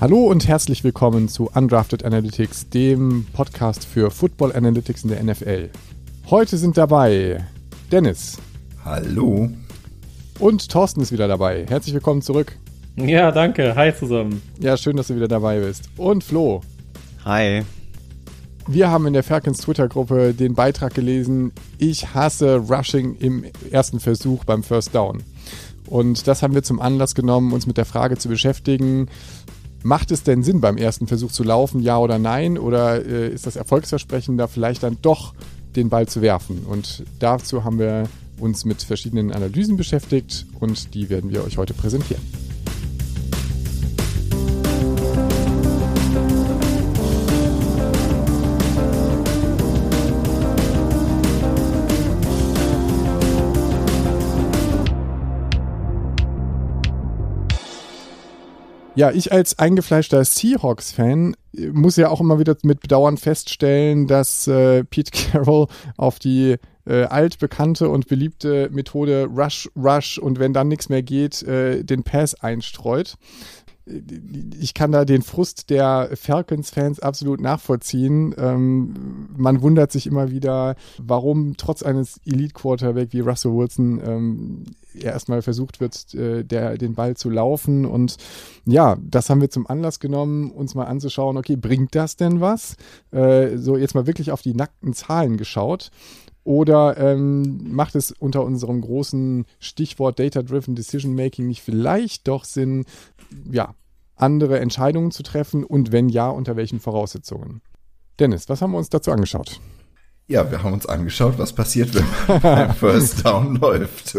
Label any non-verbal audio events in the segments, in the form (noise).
Hallo und herzlich willkommen zu Undrafted Analytics, dem Podcast für Football Analytics in der NFL. Heute sind dabei Dennis. Hallo. Und Thorsten ist wieder dabei. Herzlich willkommen zurück. Ja, danke. Hi zusammen. Ja, schön, dass du wieder dabei bist. Und Flo. Hi. Wir haben in der Ferkens Twitter-Gruppe den Beitrag gelesen, ich hasse Rushing im ersten Versuch beim First Down. Und das haben wir zum Anlass genommen, uns mit der Frage zu beschäftigen, Macht es denn Sinn, beim ersten Versuch zu laufen, ja oder nein? Oder äh, ist das Erfolgsversprechen da vielleicht dann doch den Ball zu werfen? Und dazu haben wir uns mit verschiedenen Analysen beschäftigt und die werden wir euch heute präsentieren. Ja, ich als eingefleischter Seahawks-Fan äh, muss ja auch immer wieder mit Bedauern feststellen, dass äh, Pete (laughs) Carroll auf die äh, altbekannte und beliebte Methode Rush, Rush und wenn dann nichts mehr geht, äh, den Pass einstreut ich kann da den Frust der Falcons-Fans absolut nachvollziehen. Ähm, man wundert sich immer wieder, warum trotz eines Elite-Quarterback wie Russell Wilson ähm, erstmal versucht wird, äh, der, den Ball zu laufen. Und ja, das haben wir zum Anlass genommen, uns mal anzuschauen, okay, bringt das denn was? Äh, so jetzt mal wirklich auf die nackten Zahlen geschaut. Oder ähm, macht es unter unserem großen Stichwort Data-Driven Decision Making nicht vielleicht doch Sinn, ja, andere Entscheidungen zu treffen und wenn ja, unter welchen Voraussetzungen? Dennis, was haben wir uns dazu angeschaut? Ja, wir haben uns angeschaut, was passiert, wenn man beim (laughs) First Down läuft.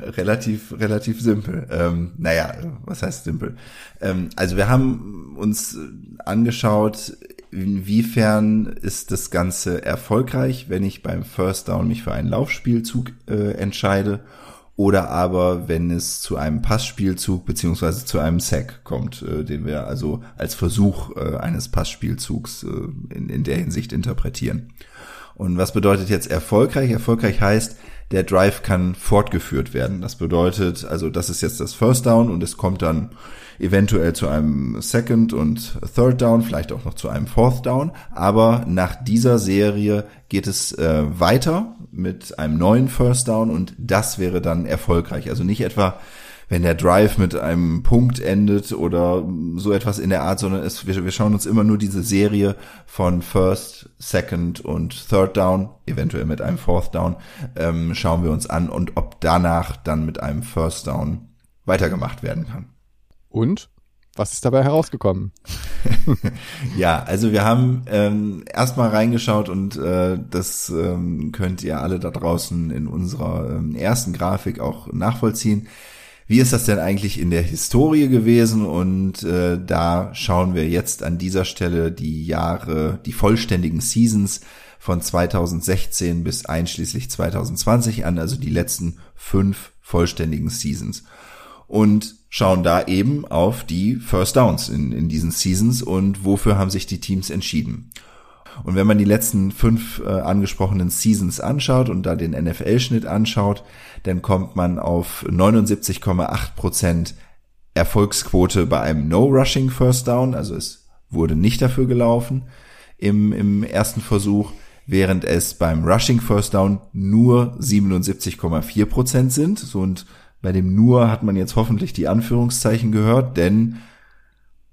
Relativ, relativ simpel. Ähm, naja, was heißt simpel? Ähm, also wir haben uns angeschaut, inwiefern ist das Ganze erfolgreich, wenn ich beim First Down mich für einen Laufspielzug äh, entscheide oder aber wenn es zu einem Passspielzug beziehungsweise zu einem Sack kommt, äh, den wir also als Versuch äh, eines Passspielzugs äh, in, in der Hinsicht interpretieren. Und was bedeutet jetzt erfolgreich? Erfolgreich heißt, der Drive kann fortgeführt werden. Das bedeutet, also das ist jetzt das First Down und es kommt dann eventuell zu einem Second und Third Down, vielleicht auch noch zu einem Fourth Down. Aber nach dieser Serie geht es äh, weiter mit einem neuen First Down und das wäre dann erfolgreich. Also nicht etwa wenn der Drive mit einem Punkt endet oder so etwas in der Art, sondern es, wir, wir schauen uns immer nur diese Serie von First, Second und Third Down, eventuell mit einem Fourth Down, ähm, schauen wir uns an und ob danach dann mit einem First Down weitergemacht werden kann. Und? Was ist dabei herausgekommen? (laughs) ja, also wir haben ähm, erstmal reingeschaut und äh, das ähm, könnt ihr alle da draußen in unserer ähm, ersten Grafik auch nachvollziehen wie ist das denn eigentlich in der Historie gewesen? Und äh, da schauen wir jetzt an dieser Stelle die Jahre, die vollständigen Seasons von 2016 bis einschließlich 2020 an, also die letzten fünf vollständigen Seasons. Und schauen da eben auf die First Downs in, in diesen Seasons und wofür haben sich die Teams entschieden. Und wenn man die letzten fünf äh, angesprochenen Seasons anschaut und da den NFL-Schnitt anschaut, dann kommt man auf 79,8 Prozent Erfolgsquote bei einem No-Rushing First Down. Also es wurde nicht dafür gelaufen im, im ersten Versuch, während es beim Rushing First Down nur 77,4 Prozent sind. So und bei dem nur hat man jetzt hoffentlich die Anführungszeichen gehört, denn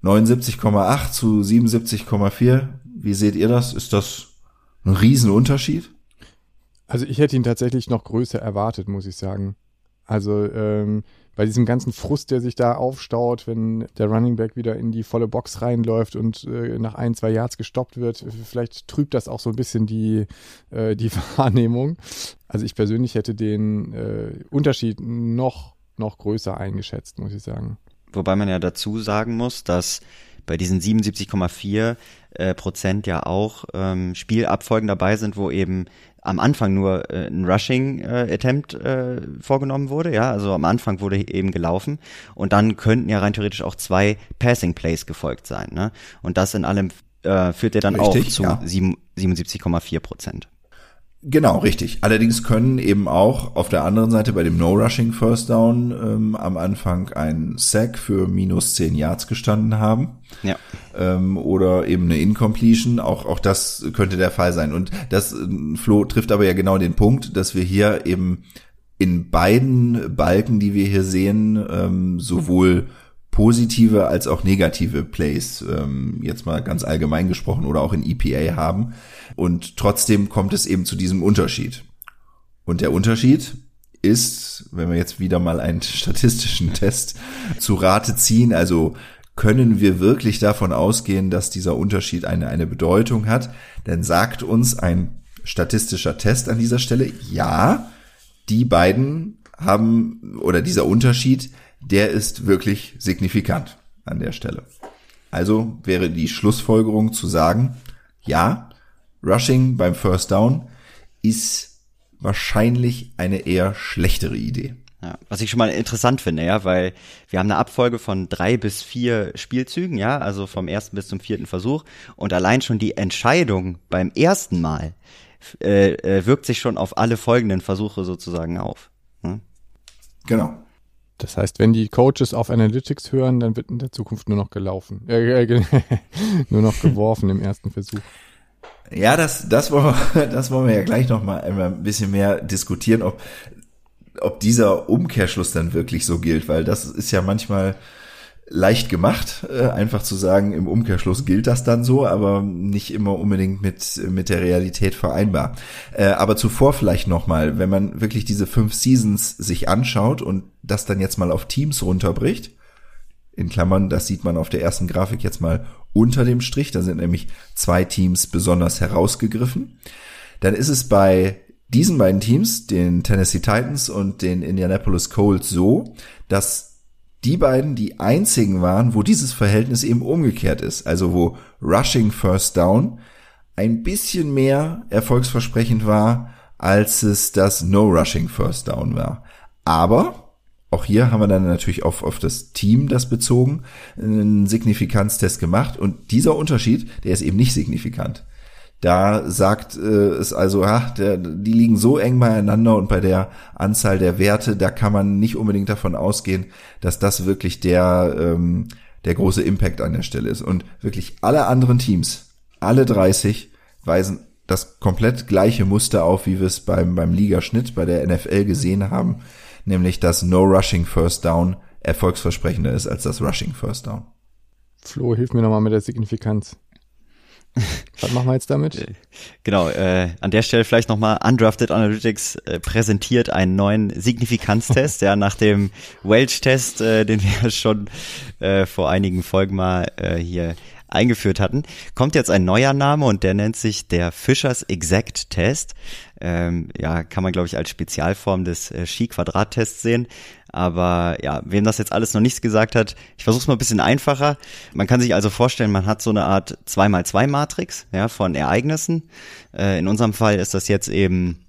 79,8 zu 77,4 wie seht ihr das? Ist das ein Riesenunterschied? Also ich hätte ihn tatsächlich noch größer erwartet, muss ich sagen. Also ähm, bei diesem ganzen Frust, der sich da aufstaut, wenn der Running Back wieder in die volle Box reinläuft und äh, nach ein, zwei Yards gestoppt wird, vielleicht trübt das auch so ein bisschen die, äh, die (laughs) Wahrnehmung. Also ich persönlich hätte den äh, Unterschied noch, noch größer eingeschätzt, muss ich sagen. Wobei man ja dazu sagen muss, dass bei diesen 77,4 äh, Prozent ja auch ähm, Spielabfolgen dabei sind, wo eben am Anfang nur äh, ein Rushing äh, Attempt äh, vorgenommen wurde, ja, also am Anfang wurde eben gelaufen und dann könnten ja rein theoretisch auch zwei Passing Plays gefolgt sein, ne? Und das in allem äh, führt ja dann Richtig, auch zu ja. 77,4 Prozent. Genau, richtig. Allerdings können eben auch auf der anderen Seite bei dem No-Rushing First Down ähm, am Anfang ein Sack für minus 10 Yards gestanden haben. Ja. Ähm, oder eben eine Incompletion. Auch, auch das könnte der Fall sein. Und das, äh, Flo, trifft aber ja genau den Punkt, dass wir hier eben in beiden Balken, die wir hier sehen, ähm, sowohl positive als auch negative Plays, ähm, jetzt mal ganz allgemein gesprochen, oder auch in EPA haben. Und trotzdem kommt es eben zu diesem Unterschied. Und der Unterschied ist, wenn wir jetzt wieder mal einen (laughs) statistischen Test zu Rate ziehen, also können wir wirklich davon ausgehen, dass dieser Unterschied eine, eine Bedeutung hat, dann sagt uns ein statistischer Test an dieser Stelle, ja, die beiden haben, oder dieser Unterschied, der ist wirklich signifikant an der Stelle. Also wäre die Schlussfolgerung zu sagen, ja, Rushing beim First Down ist wahrscheinlich eine eher schlechtere Idee. Ja, was ich schon mal interessant finde, ja, weil wir haben eine Abfolge von drei bis vier Spielzügen, ja, also vom ersten bis zum vierten Versuch und allein schon die Entscheidung beim ersten Mal äh, äh, wirkt sich schon auf alle folgenden Versuche sozusagen auf. Hm? Genau. Das heißt, wenn die Coaches auf Analytics hören, dann wird in der Zukunft nur noch gelaufen. Äh, äh, (laughs) nur noch geworfen im ersten Versuch. Ja, das, das, wollen wir, (laughs) das wollen wir ja gleich noch mal einmal ein bisschen mehr diskutieren, ob, ob dieser Umkehrschluss dann wirklich so gilt, weil das ist ja manchmal leicht gemacht, äh, einfach zu sagen, im Umkehrschluss gilt das dann so, aber nicht immer unbedingt mit, mit der Realität vereinbar. Äh, aber zuvor vielleicht nochmal, wenn man wirklich diese fünf Seasons sich anschaut und das dann jetzt mal auf Teams runterbricht, in Klammern, das sieht man auf der ersten Grafik jetzt mal unter dem Strich, da sind nämlich zwei Teams besonders herausgegriffen. Dann ist es bei diesen beiden Teams, den Tennessee Titans und den Indianapolis Colts so, dass die beiden die einzigen waren, wo dieses Verhältnis eben umgekehrt ist. Also wo Rushing First Down ein bisschen mehr erfolgsversprechend war, als es das No Rushing First Down war. Aber auch hier haben wir dann natürlich auf, auf das Team das bezogen, einen Signifikanztest gemacht und dieser Unterschied, der ist eben nicht signifikant. Da sagt äh, es also, ach, der, die liegen so eng beieinander und bei der Anzahl der Werte, da kann man nicht unbedingt davon ausgehen, dass das wirklich der, ähm, der große Impact an der Stelle ist. Und wirklich alle anderen Teams, alle 30, weisen das komplett gleiche Muster auf, wie wir es beim, beim Ligaschnitt bei der NFL gesehen haben nämlich dass No Rushing First Down erfolgsversprechender ist als das Rushing First Down. Flo, hilf mir nochmal mit der Signifikanz. (laughs) Was machen wir jetzt damit? Äh, genau, äh, an der Stelle vielleicht nochmal, Undrafted Analytics äh, präsentiert einen neuen Signifikanztest, (laughs) ja, nach dem Welch-Test, äh, den wir (laughs) schon äh, vor einigen Folgen mal äh, hier eingeführt hatten, kommt jetzt ein neuer Name und der nennt sich der Fischers Exact Test. Ähm, ja, kann man glaube ich als Spezialform des äh, Ski-Quadrat-Tests sehen. Aber ja, wem das jetzt alles noch nichts gesagt hat, ich versuche es mal ein bisschen einfacher. Man kann sich also vorstellen, man hat so eine Art 2x2-Matrix ja, von Ereignissen. Äh, in unserem Fall ist das jetzt eben,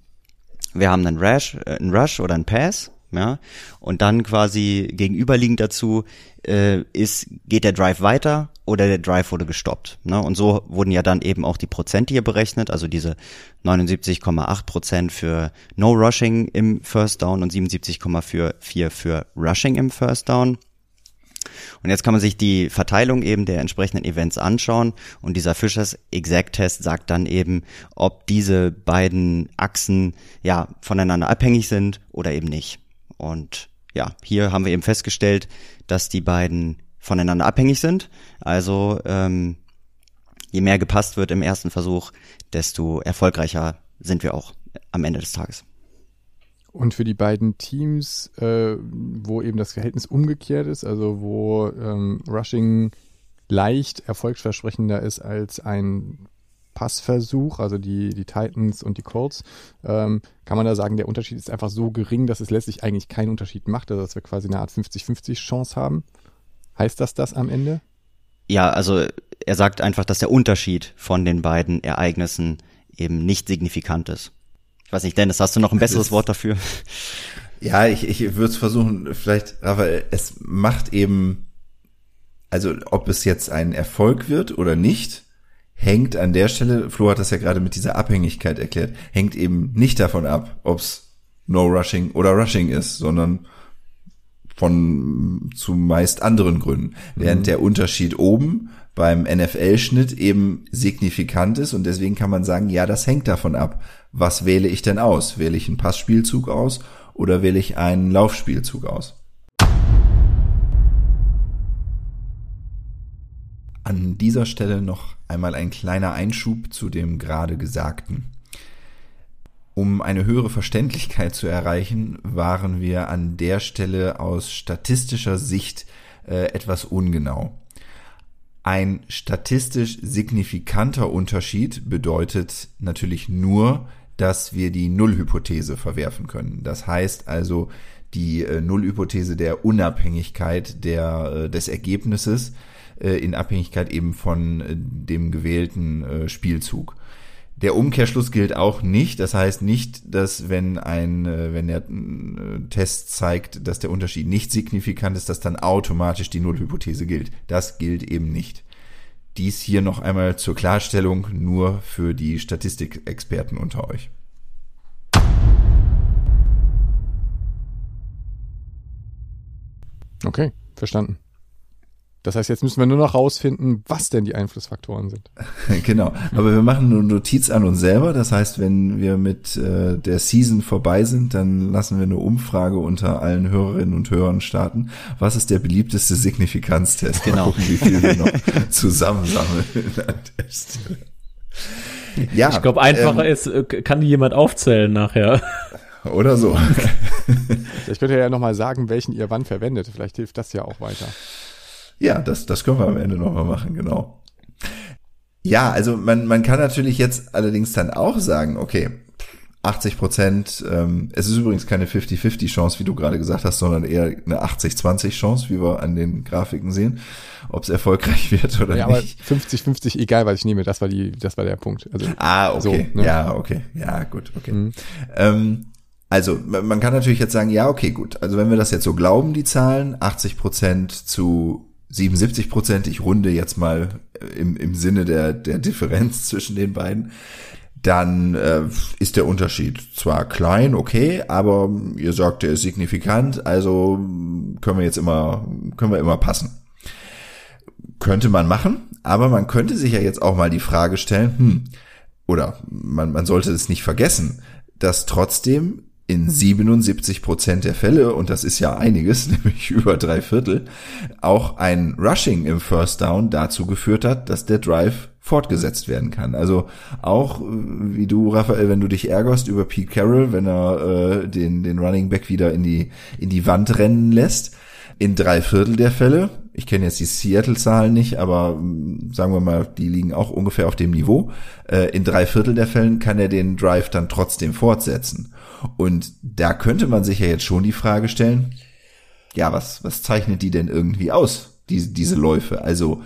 wir haben einen Rush, äh, einen Rush oder einen Pass ja, und dann quasi gegenüberliegend dazu äh, ist, geht der Drive weiter oder der Drive wurde gestoppt. Ne? Und so wurden ja dann eben auch die Prozente hier berechnet, also diese 79,8 Prozent für No Rushing im First Down und 77,4 für Rushing im First Down. Und jetzt kann man sich die Verteilung eben der entsprechenden Events anschauen und dieser Fischers Exact Test sagt dann eben, ob diese beiden Achsen ja voneinander abhängig sind oder eben nicht. Und ja, hier haben wir eben festgestellt, dass die beiden voneinander abhängig sind. Also ähm, je mehr gepasst wird im ersten Versuch, desto erfolgreicher sind wir auch am Ende des Tages. Und für die beiden Teams, äh, wo eben das Verhältnis umgekehrt ist, also wo ähm, Rushing leicht erfolgsversprechender ist als ein Passversuch, also die, die Titans und die Colts, ähm, kann man da sagen, der Unterschied ist einfach so gering, dass es letztlich eigentlich keinen Unterschied macht, also dass wir quasi eine Art 50-50 Chance haben? Heißt das das am Ende? Ja, also er sagt einfach, dass der Unterschied von den beiden Ereignissen eben nicht signifikant ist. Ich weiß nicht, Dennis, hast du noch ein besseres Wort dafür? Ja, ich, ich würde es versuchen, vielleicht, Raphael, es macht eben, also ob es jetzt ein Erfolg wird oder nicht, hängt an der Stelle, Flo hat das ja gerade mit dieser Abhängigkeit erklärt, hängt eben nicht davon ab, ob's No Rushing oder Rushing ist, sondern von zumeist anderen Gründen. Während mhm. der Unterschied oben beim NFL-Schnitt eben signifikant ist und deswegen kann man sagen, ja, das hängt davon ab. Was wähle ich denn aus? Wähle ich einen Passspielzug aus oder wähle ich einen Laufspielzug aus? An dieser Stelle noch einmal ein kleiner Einschub zu dem gerade Gesagten. Um eine höhere Verständlichkeit zu erreichen, waren wir an der Stelle aus statistischer Sicht äh, etwas ungenau. Ein statistisch signifikanter Unterschied bedeutet natürlich nur, dass wir die Nullhypothese verwerfen können. Das heißt also die äh, Nullhypothese der Unabhängigkeit der, äh, des Ergebnisses äh, in Abhängigkeit eben von äh, dem gewählten äh, Spielzug. Der Umkehrschluss gilt auch nicht. Das heißt nicht, dass wenn ein, wenn der Test zeigt, dass der Unterschied nicht signifikant ist, dass dann automatisch die Nullhypothese gilt. Das gilt eben nicht. Dies hier noch einmal zur Klarstellung nur für die Statistikexperten unter euch. Okay, verstanden. Das heißt, jetzt müssen wir nur noch rausfinden, was denn die Einflussfaktoren sind. (laughs) genau. Aber wir machen eine Notiz an uns selber. Das heißt, wenn wir mit äh, der Season vorbei sind, dann lassen wir eine Umfrage unter allen Hörerinnen und Hörern starten. Was ist der beliebteste Signifikanztest? Genau. Mal gucken, wie viel wir noch (laughs) zusammensammeln an der Stelle. Ja, ich glaube, einfacher ähm, ist, äh, kann die jemand aufzählen nachher. (laughs) Oder so. ich könnte ja nochmal sagen, welchen ihr wann verwendet. Vielleicht hilft das ja auch weiter. Ja, das, das können wir am Ende nochmal machen, genau. Ja, also man, man kann natürlich jetzt allerdings dann auch sagen, okay, 80 Prozent, ähm, es ist übrigens keine 50-50 Chance, wie du gerade gesagt hast, sondern eher eine 80-20 Chance, wie wir an den Grafiken sehen, ob es erfolgreich (laughs) wird oder ja, nicht. Aber 50-50, egal was ich nehme, das war die, das war der Punkt. Also, ah, okay, so, ne? ja, okay, ja, gut, okay. Mhm. Ähm, also man kann natürlich jetzt sagen, ja, okay, gut. Also wenn wir das jetzt so glauben, die Zahlen, 80 Prozent zu 77 Prozent, ich runde jetzt mal äh, im, im Sinne der, der Differenz (laughs) zwischen den beiden, dann äh, ist der Unterschied zwar klein, okay, aber ihr sagt, der ist signifikant, also können wir jetzt immer, können wir immer passen. Könnte man machen, aber man könnte sich ja jetzt auch mal die Frage stellen, hm, oder man, man sollte es nicht vergessen, dass trotzdem in 77 Prozent der Fälle, und das ist ja einiges, (laughs) nämlich über drei Viertel, auch ein Rushing im First Down dazu geführt hat, dass der Drive fortgesetzt werden kann. Also auch äh, wie du, Raphael, wenn du dich ärgerst über Pete Carroll, wenn er äh, den, den Running Back wieder in die, in die Wand rennen lässt, in drei Viertel der Fälle, ich kenne jetzt die Seattle-Zahlen nicht, aber mm, sagen wir mal, die liegen auch ungefähr auf dem Niveau, äh, in drei Viertel der Fällen kann er den Drive dann trotzdem fortsetzen. Und da könnte man sich ja jetzt schon die Frage stellen, ja, was, was zeichnet die denn irgendwie aus, diese, diese Läufe? Also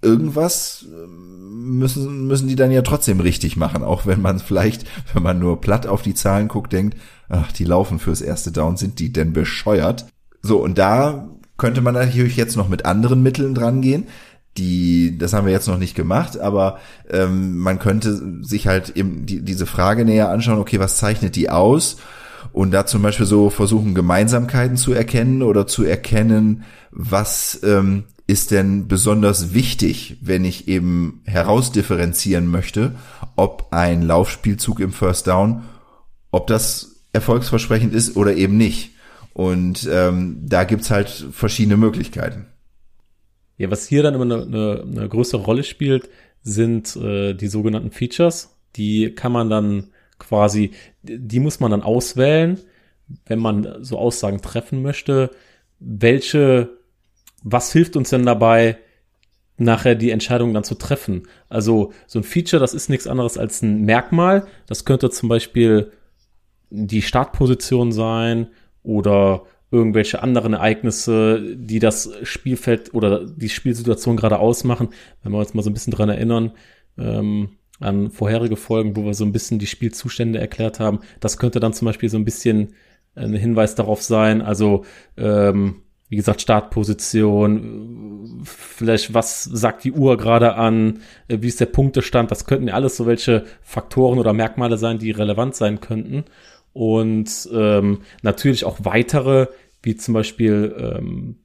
irgendwas ähm, müssen, müssen die dann ja trotzdem richtig machen, auch wenn man vielleicht, wenn man nur platt auf die Zahlen guckt, denkt, ach, die laufen fürs erste Down, sind die denn bescheuert? So, und da könnte man natürlich jetzt noch mit anderen Mitteln dran gehen die, das haben wir jetzt noch nicht gemacht, aber ähm, man könnte sich halt eben die, diese Frage näher anschauen, okay, was zeichnet die aus? Und da zum Beispiel so versuchen, Gemeinsamkeiten zu erkennen oder zu erkennen, was ähm, ist denn besonders wichtig, wenn ich eben herausdifferenzieren möchte, ob ein Laufspielzug im First Down, ob das erfolgsversprechend ist oder eben nicht. Und ähm, da gibt's halt verschiedene Möglichkeiten. Ja, was hier dann immer eine, eine, eine größere Rolle spielt, sind äh, die sogenannten Features. Die kann man dann quasi, die muss man dann auswählen, wenn man so Aussagen treffen möchte. Welche, was hilft uns denn dabei, nachher die Entscheidung dann zu treffen? Also so ein Feature, das ist nichts anderes als ein Merkmal. Das könnte zum Beispiel die Startposition sein oder irgendwelche anderen Ereignisse, die das Spielfeld oder die Spielsituation gerade ausmachen. Wenn wir uns mal so ein bisschen dran erinnern, ähm, an vorherige Folgen, wo wir so ein bisschen die Spielzustände erklärt haben. Das könnte dann zum Beispiel so ein bisschen ein Hinweis darauf sein. Also ähm, wie gesagt, Startposition, vielleicht was sagt die Uhr gerade an, äh, wie ist der Punktestand, das könnten ja alles so welche Faktoren oder Merkmale sein, die relevant sein könnten. Und ähm, natürlich auch weitere, wie zum Beispiel ähm,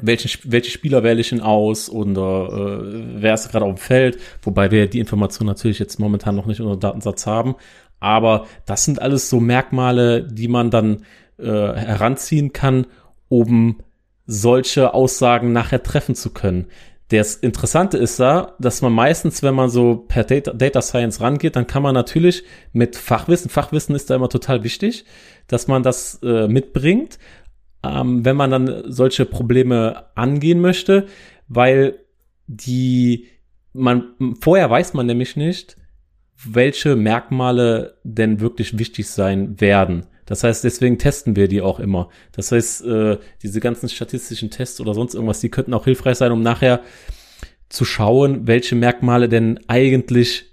welchen, welche Spieler wähle ich denn aus oder äh, wer ist gerade auf dem Feld, wobei wir die Information natürlich jetzt momentan noch nicht unter Datensatz haben. Aber das sind alles so Merkmale, die man dann äh, heranziehen kann, um solche Aussagen nachher treffen zu können. Das Interessante ist da, dass man meistens, wenn man so per Data, Data Science rangeht, dann kann man natürlich mit Fachwissen, Fachwissen ist da immer total wichtig, dass man das äh, mitbringt, ähm, wenn man dann solche Probleme angehen möchte, weil die man vorher weiß man nämlich nicht, welche Merkmale denn wirklich wichtig sein werden. Das heißt, deswegen testen wir die auch immer. Das heißt, äh, diese ganzen statistischen Tests oder sonst irgendwas, die könnten auch hilfreich sein, um nachher zu schauen, welche Merkmale denn eigentlich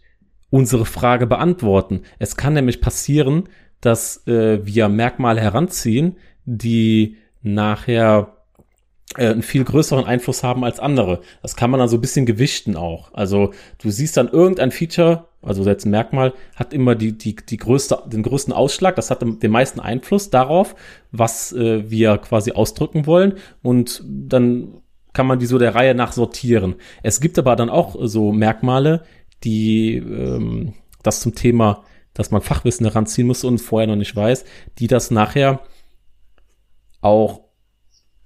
unsere Frage beantworten. Es kann nämlich passieren, dass äh, wir Merkmale heranziehen, die nachher äh, einen viel größeren Einfluss haben als andere. Das kann man dann so ein bisschen gewichten auch. Also du siehst dann irgendein Feature, also jetzt ein Merkmal, hat immer die, die, die größte, den größten Ausschlag, das hat den meisten Einfluss darauf, was äh, wir quasi ausdrücken wollen. Und dann kann man die so der Reihe nach sortieren. Es gibt aber dann auch so Merkmale, die ähm, das zum Thema, dass man Fachwissen heranziehen muss und vorher noch nicht weiß, die das nachher auch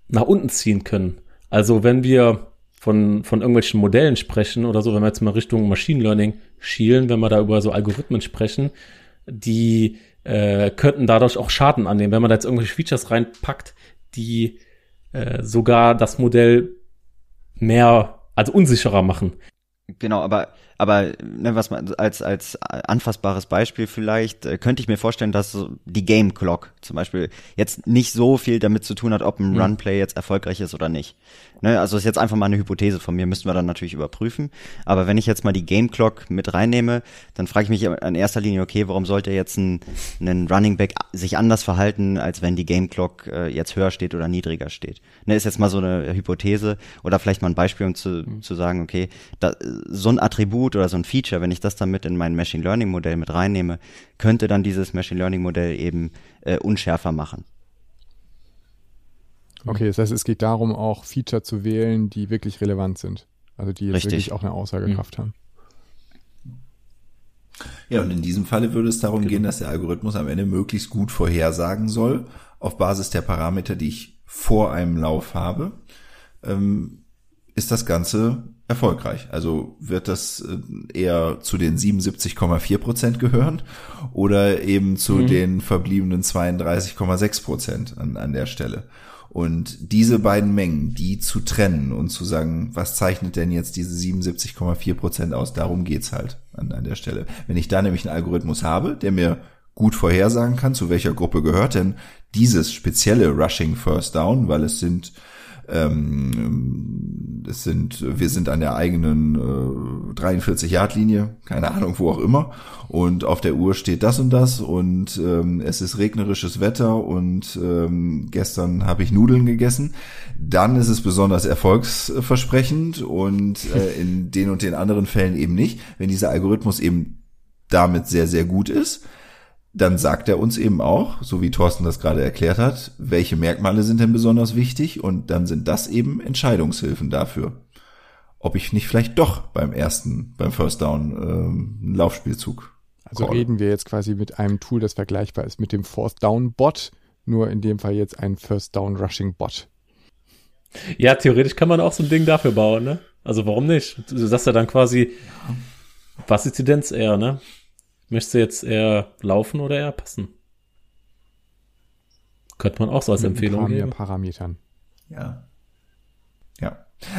nach unten ziehen können. Also wenn wir von, von irgendwelchen Modellen sprechen oder so, wenn wir jetzt mal Richtung Machine Learning schielen, wenn wir da über so Algorithmen sprechen, die äh, könnten dadurch auch Schaden annehmen, wenn man da jetzt irgendwelche Features reinpackt, die äh, sogar das Modell mehr, also unsicherer machen. Genau, aber aber ne, was man als als anfassbares Beispiel vielleicht äh, könnte ich mir vorstellen, dass die Game Clock zum Beispiel jetzt nicht so viel damit zu tun hat, ob ein mhm. Runplay jetzt erfolgreich ist oder nicht. Ne, also ist jetzt einfach mal eine Hypothese von mir, müssten wir dann natürlich überprüfen. Aber wenn ich jetzt mal die Game Clock mit reinnehme, dann frage ich mich in erster Linie, okay, warum sollte jetzt ein, ein Running Back sich anders verhalten, als wenn die Game Clock äh, jetzt höher steht oder niedriger steht? Ne, ist jetzt mal so eine Hypothese oder vielleicht mal ein Beispiel, um zu, mhm. zu sagen, okay, da, so ein Attribut oder so ein Feature, wenn ich das dann mit in mein Machine Learning Modell mit reinnehme, könnte dann dieses Machine Learning Modell eben äh, unschärfer machen. Okay, das heißt, es geht darum, auch Feature zu wählen, die wirklich relevant sind. Also die jetzt wirklich auch eine Aussagekraft mhm. haben. Ja, und in diesem Falle würde es darum genau. gehen, dass der Algorithmus am Ende möglichst gut vorhersagen soll, auf Basis der Parameter, die ich vor einem Lauf habe, ähm, ist das Ganze erfolgreich. Also wird das äh, eher zu den 77,4 Prozent gehören oder eben zu mhm. den verbliebenen 32,6 Prozent an, an der Stelle. Und diese beiden Mengen, die zu trennen und zu sagen, was zeichnet denn jetzt diese 77,4 Prozent aus, darum geht's halt an, an der Stelle. Wenn ich da nämlich einen Algorithmus habe, der mir gut vorhersagen kann, zu welcher Gruppe gehört denn dieses spezielle Rushing First Down, weil es sind ähm, es sind, wir sind an der eigenen äh, 43-Yard-Linie, keine Ahnung, wo auch immer. Und auf der Uhr steht das und das und ähm, es ist regnerisches Wetter und ähm, gestern habe ich Nudeln gegessen. Dann ist es besonders erfolgsversprechend und äh, (laughs) in den und den anderen Fällen eben nicht. Wenn dieser Algorithmus eben damit sehr, sehr gut ist, dann sagt er uns eben auch, so wie Thorsten das gerade erklärt hat, welche Merkmale sind denn besonders wichtig und dann sind das eben Entscheidungshilfen dafür. Ob ich nicht vielleicht doch beim ersten, beim First Down ähm, einen Laufspielzug. Also call. reden wir jetzt quasi mit einem Tool, das vergleichbar ist mit dem Fourth Down Bot, nur in dem Fall jetzt ein First Down Rushing Bot. Ja, theoretisch kann man auch so ein Ding dafür bauen, ne? Also warum nicht? Du sagst ja dann quasi, was ist die Tendenz eher, ne? Möchtest du jetzt eher laufen oder eher passen? Könnte man auch so als Mit Empfehlung geben. Parametern. Ja.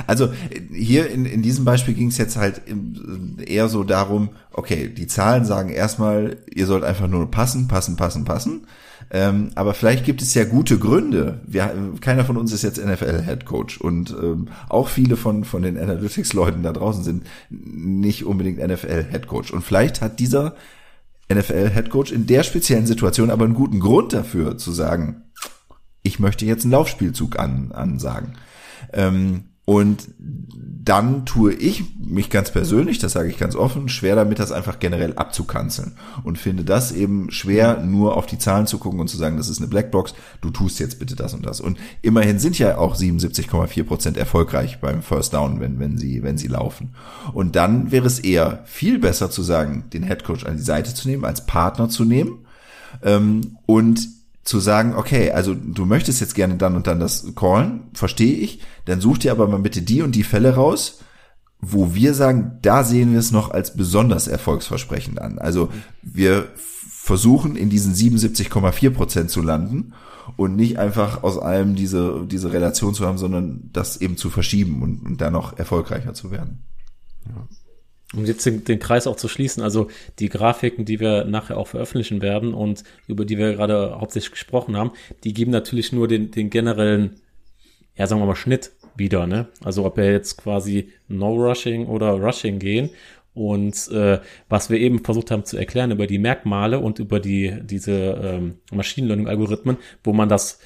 Also hier in, in diesem Beispiel ging es jetzt halt eher so darum, okay, die Zahlen sagen erstmal, ihr sollt einfach nur passen, passen, passen, passen. Ähm, aber vielleicht gibt es ja gute Gründe. Wir, keiner von uns ist jetzt NFL-Headcoach und ähm, auch viele von, von den Analytics-Leuten da draußen sind nicht unbedingt NFL-Headcoach. Und vielleicht hat dieser NFL-Headcoach in der speziellen Situation aber einen guten Grund dafür zu sagen, ich möchte jetzt einen Laufspielzug an, ansagen. Ähm, und dann tue ich mich ganz persönlich, das sage ich ganz offen, schwer damit, das einfach generell abzukanzeln. Und finde das eben schwer, nur auf die Zahlen zu gucken und zu sagen, das ist eine Blackbox, du tust jetzt bitte das und das. Und immerhin sind ja auch 77,4 Prozent erfolgreich beim First Down, wenn, wenn sie, wenn sie laufen. Und dann wäre es eher viel besser zu sagen, den Headcoach an die Seite zu nehmen, als Partner zu nehmen, ähm, und zu sagen, okay, also du möchtest jetzt gerne dann und dann das callen, verstehe ich, dann such dir aber mal bitte die und die Fälle raus, wo wir sagen, da sehen wir es noch als besonders erfolgsversprechend an. Also wir versuchen in diesen 77,4 Prozent zu landen und nicht einfach aus allem diese, diese Relation zu haben, sondern das eben zu verschieben und, und da noch erfolgreicher zu werden. Ja um jetzt den, den, Kreis auch zu schließen, also die Grafiken, die wir nachher auch veröffentlichen werden und über die wir gerade hauptsächlich gesprochen haben, die geben natürlich nur den, den generellen, ja sagen wir mal, Schnitt wieder, ne? Also ob wir jetzt quasi No-Rushing oder Rushing gehen. Und äh, was wir eben versucht haben zu erklären über die Merkmale und über die diese ähm, Machine Learning-Algorithmen, wo man das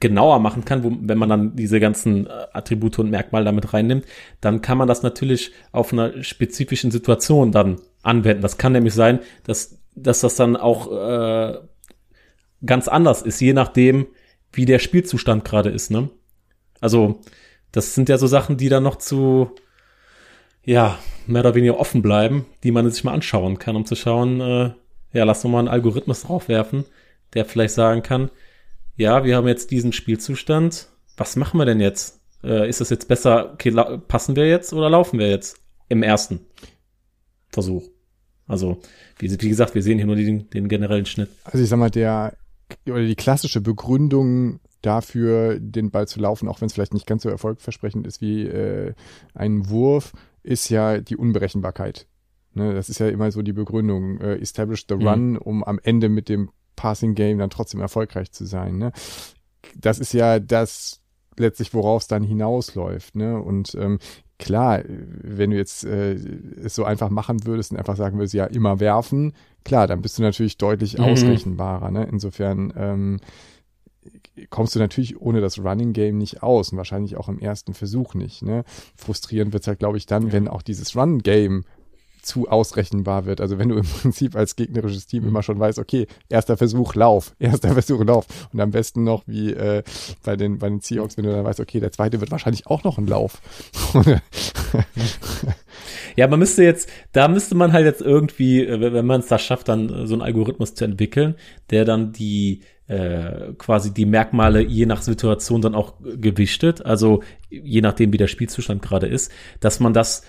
genauer machen kann, wo, wenn man dann diese ganzen äh, Attribute und Merkmale damit reinnimmt, dann kann man das natürlich auf einer spezifischen Situation dann anwenden. Das kann nämlich sein, dass, dass das dann auch äh, ganz anders ist, je nachdem, wie der Spielzustand gerade ist. Ne? Also das sind ja so Sachen, die dann noch zu ja mehr oder weniger offen bleiben, die man sich mal anschauen kann, um zu schauen, äh, ja, lass uns mal einen Algorithmus draufwerfen, der vielleicht sagen kann, ja, wir haben jetzt diesen Spielzustand. Was machen wir denn jetzt? Äh, ist es jetzt besser, okay, passen wir jetzt oder laufen wir jetzt im ersten Versuch? Also, wie, wie gesagt, wir sehen hier nur den, den generellen Schnitt. Also ich sag mal, der oder die klassische Begründung dafür, den Ball zu laufen, auch wenn es vielleicht nicht ganz so erfolgversprechend ist wie äh, ein Wurf, ist ja die Unberechenbarkeit. Ne, das ist ja immer so die Begründung. Äh, establish the mhm. run, um am Ende mit dem Passing Game dann trotzdem erfolgreich zu sein. Ne? Das ist ja das letztlich, worauf es dann hinausläuft. Ne? Und ähm, klar, wenn du jetzt äh, es so einfach machen würdest und einfach sagen würdest, ja, immer werfen, klar, dann bist du natürlich deutlich mhm. ausrechenbarer. Ne? Insofern ähm, kommst du natürlich ohne das Running Game nicht aus und wahrscheinlich auch im ersten Versuch nicht. Ne? Frustrierend wird es halt, glaube ich, dann, ja. wenn auch dieses Run Game zu ausrechenbar wird. Also wenn du im (laughs) Prinzip als gegnerisches Team immer schon weißt, okay, erster Versuch, Lauf, (laughs) erster Versuch, Lauf. Und am besten noch wie äh, bei, den, bei den Seahawks, wenn du dann weißt, okay, der zweite wird wahrscheinlich auch noch ein Lauf. (laughs) ja, man müsste jetzt, da müsste man halt jetzt irgendwie, äh, wenn man es da schafft, dann äh, so einen Algorithmus zu entwickeln, der dann die äh, quasi die Merkmale je nach Situation dann auch gewichtet, also je nachdem, wie der Spielzustand gerade ist, dass man das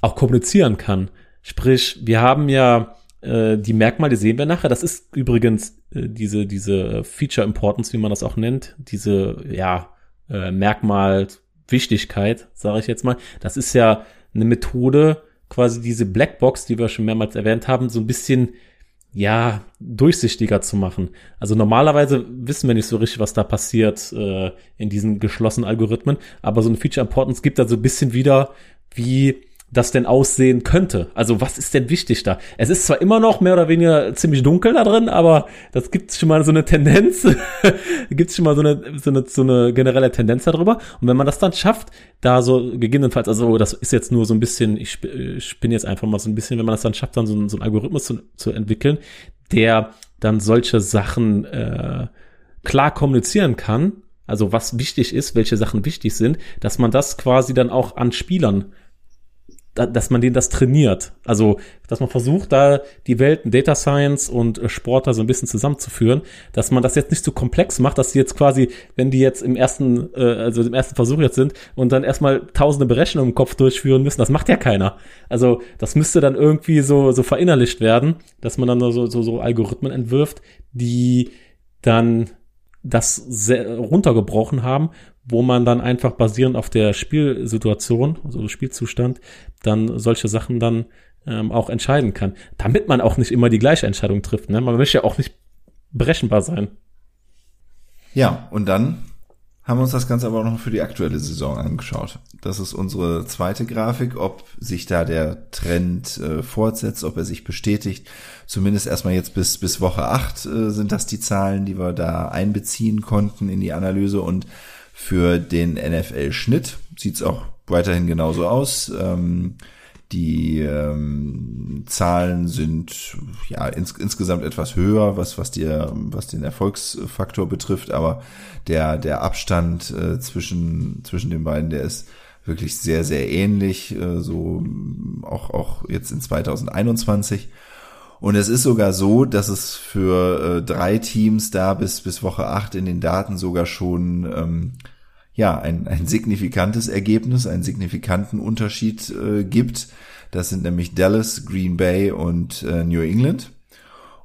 auch kommunizieren kann. Sprich, wir haben ja äh, die Merkmale, die sehen wir nachher. Das ist übrigens äh, diese, diese Feature Importance, wie man das auch nennt, diese, ja, äh, Merkmalwichtigkeit, sage ich jetzt mal. Das ist ja eine Methode, quasi diese Blackbox, die wir schon mehrmals erwähnt haben, so ein bisschen ja, durchsichtiger zu machen. Also normalerweise wissen wir nicht so richtig, was da passiert äh, in diesen geschlossenen Algorithmen, aber so eine Feature Importance gibt da so ein bisschen wieder, wie das denn aussehen könnte. Also was ist denn wichtig da? Es ist zwar immer noch mehr oder weniger ziemlich dunkel da drin, aber das gibt schon mal so eine Tendenz, (laughs) gibt schon mal so eine, so eine so eine generelle Tendenz darüber. Und wenn man das dann schafft, da so gegebenenfalls, also das ist jetzt nur so ein bisschen, ich, ich bin jetzt einfach mal so ein bisschen, wenn man das dann schafft, dann so, so einen Algorithmus zu, zu entwickeln, der dann solche Sachen äh, klar kommunizieren kann, also was wichtig ist, welche Sachen wichtig sind, dass man das quasi dann auch an Spielern dass man den das trainiert. Also, dass man versucht, da die Welten Data Science und äh, Sport da so ein bisschen zusammenzuführen, dass man das jetzt nicht so komplex macht, dass die jetzt quasi, wenn die jetzt im ersten, äh, also im ersten Versuch jetzt sind und dann erstmal tausende Berechnungen im Kopf durchführen müssen, das macht ja keiner. Also, das müsste dann irgendwie so, so verinnerlicht werden, dass man dann so, so, so Algorithmen entwirft, die dann das runtergebrochen haben, wo man dann einfach basierend auf der Spielsituation, also Spielzustand, dann solche Sachen dann ähm, auch entscheiden kann. Damit man auch nicht immer die gleiche Entscheidung trifft. Ne? Man möchte ja auch nicht berechenbar sein. Ja, und dann haben uns das Ganze aber auch noch für die aktuelle Saison angeschaut. Das ist unsere zweite Grafik, ob sich da der Trend äh, fortsetzt, ob er sich bestätigt. Zumindest erstmal jetzt bis, bis Woche 8 äh, sind das die Zahlen, die wir da einbeziehen konnten in die Analyse und für den NFL-Schnitt sieht's auch weiterhin genauso aus. Ähm, die ähm, Zahlen sind ja ins, insgesamt etwas höher, was was die, was den Erfolgsfaktor betrifft, aber der der Abstand äh, zwischen zwischen den beiden, der ist wirklich sehr sehr ähnlich, äh, so auch auch jetzt in 2021. Und es ist sogar so, dass es für äh, drei Teams da bis bis Woche acht in den Daten sogar schon ähm, ja, ein, ein signifikantes Ergebnis, einen signifikanten Unterschied äh, gibt. Das sind nämlich Dallas, Green Bay und äh, New England.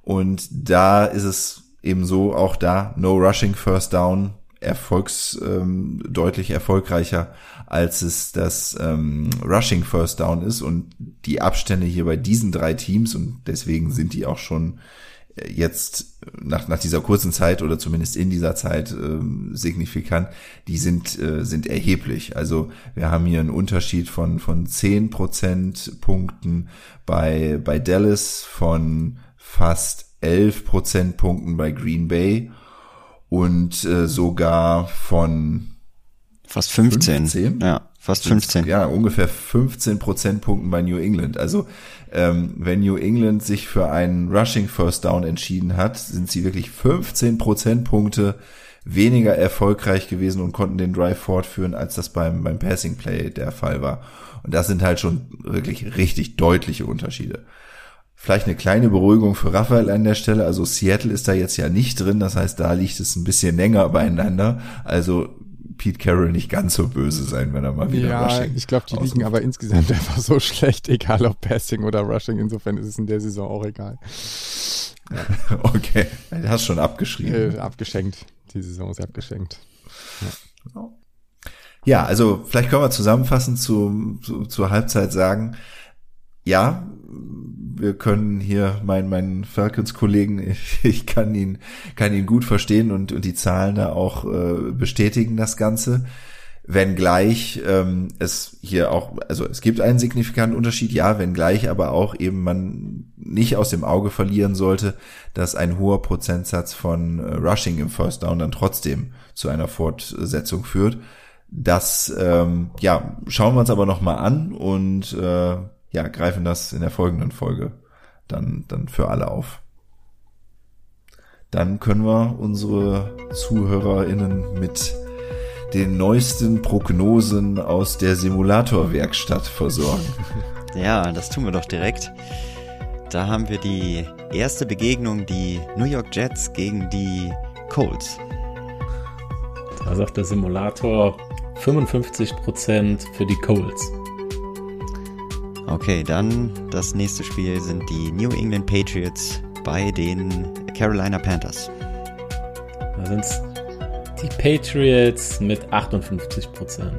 Und da ist es eben so, auch da No Rushing First Down erfolgs ähm, deutlich erfolgreicher als es das ähm, Rushing First Down ist und die Abstände hier bei diesen drei Teams und deswegen sind die auch schon jetzt nach, nach dieser kurzen Zeit oder zumindest in dieser Zeit äh, signifikant, die sind, äh, sind erheblich. Also wir haben hier einen Unterschied von, von zehn Prozentpunkten bei, bei Dallas, von fast elf Prozentpunkten bei Green Bay und äh, sogar von fast 15. 15? Ja, fast 15. Ja, ungefähr 15 Prozentpunkten bei New England. Also ähm, wenn New England sich für einen Rushing First Down entschieden hat, sind sie wirklich 15 Prozentpunkte weniger erfolgreich gewesen und konnten den Drive fortführen, als das beim, beim Passing Play der Fall war. Und das sind halt schon wirklich richtig deutliche Unterschiede. Vielleicht eine kleine Beruhigung für Raphael an der Stelle. Also Seattle ist da jetzt ja nicht drin. Das heißt, da liegt es ein bisschen länger beieinander. Also Pete Carroll nicht ganz so böse sein, wenn er mal wieder ja, Rushing ich glaube, die liegen aber insgesamt einfach so (laughs) schlecht, egal ob Passing oder Rushing. Insofern ist es in der Saison auch egal. Ja. (laughs) okay, du hast schon abgeschrieben. Äh, abgeschenkt. Die Saison ist abgeschenkt. Ja. ja, also vielleicht können wir zusammenfassend zu, zu, zur Halbzeit sagen, ja, wir können hier meinen meinen Falcons-Kollegen, ich, (laughs) ich, kann ihn kann ihn gut verstehen und und die Zahlen da auch äh, bestätigen das Ganze. Wenngleich ähm, es hier auch, also es gibt einen signifikanten Unterschied, ja, wenngleich aber auch eben man nicht aus dem Auge verlieren sollte, dass ein hoher Prozentsatz von äh, Rushing im First Down dann trotzdem zu einer Fortsetzung führt. Das ähm, ja schauen wir uns aber noch mal an und äh, ja, greifen das in der folgenden Folge dann, dann für alle auf. Dann können wir unsere ZuhörerInnen mit den neuesten Prognosen aus der Simulatorwerkstatt versorgen. (laughs) Ja, das tun wir doch direkt. Da haben wir die erste Begegnung, die New York Jets gegen die Colts. Da sagt der Simulator 55% für die Colts. Okay, dann das nächste Spiel sind die New England Patriots bei den Carolina Panthers. Da sind es die Patriots mit 58%